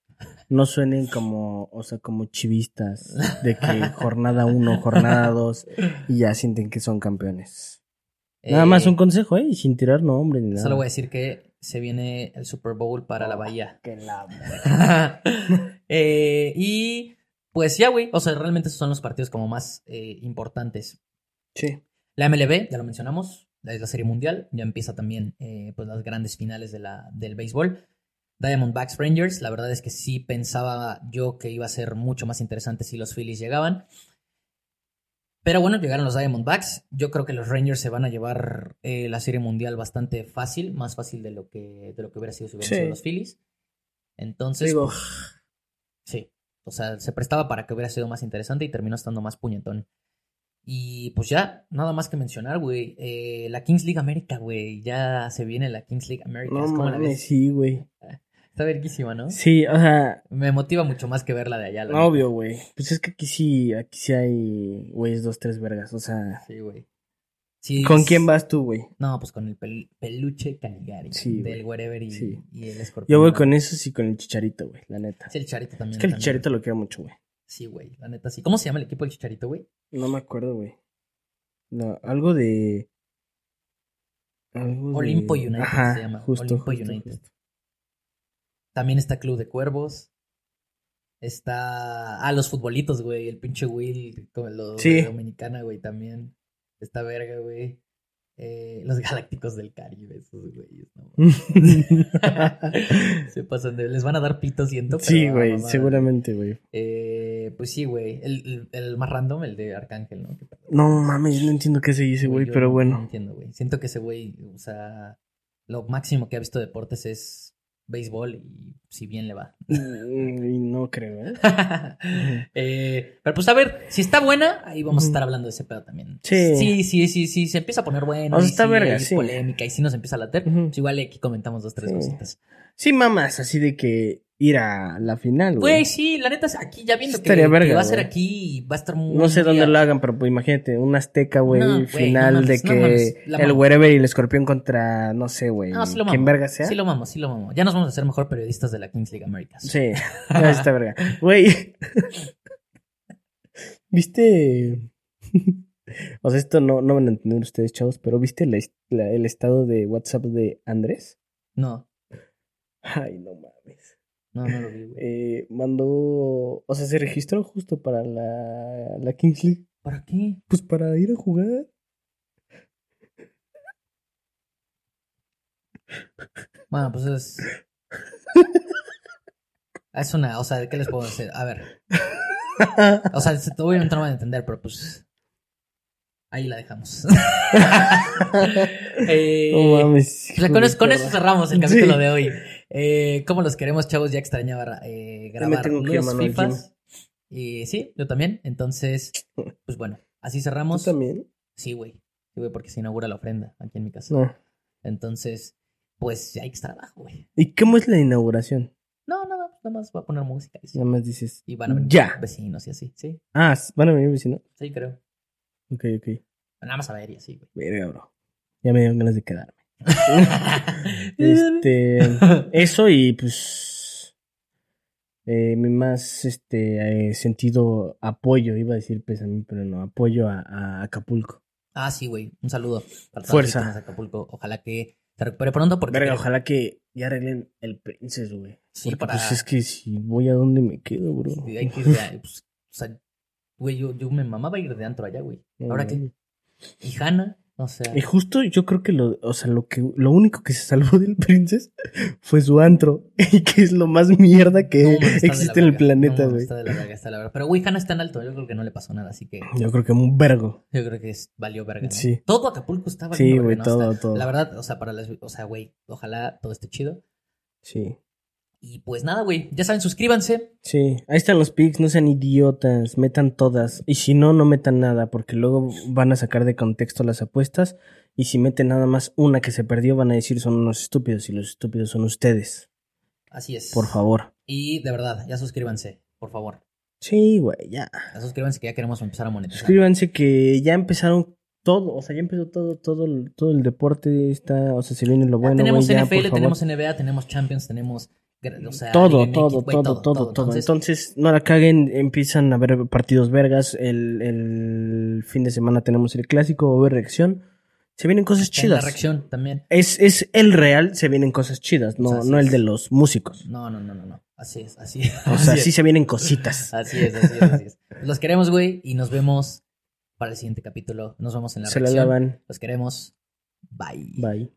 No suenen como, o sea, como chivistas, de que jornada uno, jornada dos, y ya sienten que son campeones. Nada más Eh, un consejo, ¿eh? Y sin tirar nombre ni nada. Solo voy a decir que se viene el Super Bowl para la Bahía. Que la... [LAUGHS] Eh, y pues ya, güey. O sea, realmente esos son los partidos como más eh, importantes. Sí. La MLB, ya lo mencionamos, es la Serie Mundial. Ya empieza también eh, pues las grandes finales de la, del béisbol. Diamondbacks Rangers, la verdad es que sí pensaba yo que iba a ser mucho más interesante si los Phillies llegaban. Pero bueno, llegaron los Diamondbacks. Yo creo que los Rangers se van a llevar eh, la Serie Mundial bastante fácil, más fácil de lo que, de lo que hubiera sido si hubieran Sí. sido los Phillies. Entonces, Digo, pues, sí. O sea, se prestaba para que hubiera sido más interesante y terminó estando más puñetón. Y pues ya, nada más que mencionar, güey. eh, la Kings League América, güey. Ya se viene la Kings League América. sí, güey. Está verguísima, ¿no? Sí, o sea, Me motiva mucho más que verla de allá. la obvio, güey. Pues es que aquí sí, aquí sí hay, güeyes, dos, tres vergas. O sea. Sí, güey. Sí, ¿con es- quién vas tú, güey? No, pues con el pel- peluche Caligari. Sí, del wherever y, Sí. y el escorpión. Yo voy con esos y con el chicharito, güey, la neta. Sí, el Chicharito también. Es que el también. chicharito lo quiero mucho, güey. Sí, güey. La neta, sí. ¿Cómo se llama el equipo del Chicharito, güey? No me acuerdo, güey. No, algo de. Algo de- Olimpo United Ajá, se llama, Justo, Olimpo justo, United. justo. También está Club de Cuervos. Está. Ah, los futbolitos, güey. El pinche Will, como los Sí. de Dominicana, güey, también. Está verga, güey. Eh, los Galácticos del Caribe, esos güeyes, ¿no? [LAUGHS] Se pasan de. Les van a dar pito, siento. pero sí, a güey, seguramente, güey. Eh, pues sí, güey. El, el- el más random, el de Arcángel, ¿no? No mames, yo no entiendo qué se dice, güey, pero no- No bueno. entiendo, güey. Siento que ese güey, o sea, lo máximo que ha visto de deportes es béisbol y si bien le va. Mm, Y no creo, ¿eh? [LAUGHS] Eh, pero pues a ver, si está buena, ahí vamos a estar hablando de ese pedo también. Sí. Sí, sí, sí, sí, se empieza a poner bueno. O sea, y está sí verga, sí. polémica y si nos empieza a latir, Ujú. pues igual aquí comentamos dos, tres Sí. cositas. Sí, mamás, así de que ir a la final, güey. Güey, sí, la neta, aquí ya viendo que, Estaría que verga, va a ser aquí, va a estar muy... No sé dónde lo hagan, pero pues imagínate, un azteca, güey, No, final no mames, de no que mames, el mamo. wherever y el escorpión contra, no sé, güey, No, sí lo quién mamo. verga sea. Sí lo vamos, sí lo vamos. Ya nos vamos a hacer mejor periodistas de la Kings League Americas. Sí, ya está verga. [LAUGHS] Güey. [LAUGHS] ¿Viste? [LAUGHS] o sea, esto no, no van a entender ustedes, chavos, pero ¿viste la his- la- el estado de WhatsApp de Andrés? No, Ay, no mames. No, no lo vi, güey. Eh, mandó, o sea, se registró justo para la, la Kings League. ¿Para qué? Pues para ir a jugar. Bueno, pues es. Es una, o sea, ¿qué les puedo decir? A ver. O sea, se- obviamente no van a entender, pero pues. Ahí la dejamos. [LAUGHS] Eh, mames. hijo con, eso cerramos el capítulo Sí. de hoy. Eh, ¿Cómo los queremos, chavos? Ya extrañaba eh, grabar tengo que FIFAs. Y sí, yo también. Entonces, [LAUGHS] pues bueno, así ¿Tú cerramos. también? Sí, güey. Sí, güey, porque se inaugura la ofrenda aquí en mi casa. No. Entonces, pues ya hay que trabajo, güey. ¿Y cómo es la inauguración? No, nada, nada más va a poner música. Y. Nada más dices. Y van a venir Ya. vecinos y así, sí. Ah, ¿van a venir vecino? Sí, creo. Ok, ok. Nada más a ver y así, güey. Verga, bro. Ya me dieron ganas de quedarme. [LAUGHS] Este. [LAUGHS] Eso y pues. eh, mi más este eh, sentido apoyo, iba a decir pésame, pero no, apoyo a, a Acapulco. Ah, sí, güey. Un saludo para Fuerza. Acapulco. Ojalá que se recupere pronto porque... Verga, ojalá que ya arreglen el Princess, güey. Sí, Porque para- pues es que si voy a dónde me quedo, bro. Sí, hay que pues, o sea, güey, yo, yo me mamaba ir de antro allá, güey. ¿Ahora qué? ¿Y Hanna? O sea... Y justo yo creo que lo, o sea, lo que, lo único que se salvó [LAUGHS] del Princess fue su antro. [LAUGHS] Y que es lo más mierda que no, existe en el planeta, No, güey. Está de la verga, está de la verga. Pero, güey, Hanna está en alto. Yo creo que no le pasó nada, así que Yo creo que un vergo. yo creo que es, valió verga. ¿no? Sí. Todo Acapulco estaba Sí, güey, todo, todo. La verdad, o sea, para las... O sea, güey, ojalá todo esté chido. Sí. Y pues nada, güey. Ya saben, suscríbanse. Sí, ahí están los pics, no sean idiotas, metan todas. Y si no, no metan nada, porque luego van a sacar de contexto las apuestas. Y si meten nada más una que se perdió, van a decir son unos estúpidos, y los estúpidos son ustedes. Así es. Por favor. Y de verdad, ya suscríbanse, por favor. Sí, güey, ya. Ya suscríbanse que ya queremos empezar a monetizar. Suscríbanse que ya empezaron todo, o sea, ya empezó todo, todo, el- todo el deporte está, o sea, se viene lo Ya bueno, tenemos NFL, tenemos NBA, tenemos Champions, tenemos O sea, todo, todo, todo, todo, todo, Entonces, no la caguen, empiezan a ver partidos vergas. El, el fin de semana tenemos el clásico, o ver reacción. Se vienen cosas está en la chidas. reacción también. Es, es el real, se vienen cosas chidas, no, O sea, no el de los músicos. No, no, no, no, no. Así es, así es. O sea, [LAUGHS] Así se vienen cositas. [LAUGHS] Así es, así es, así es. Los queremos, güey, y nos vemos para el siguiente capítulo. Nos vemos en la Se la reacción. lavan. Los queremos. Bye. Bye.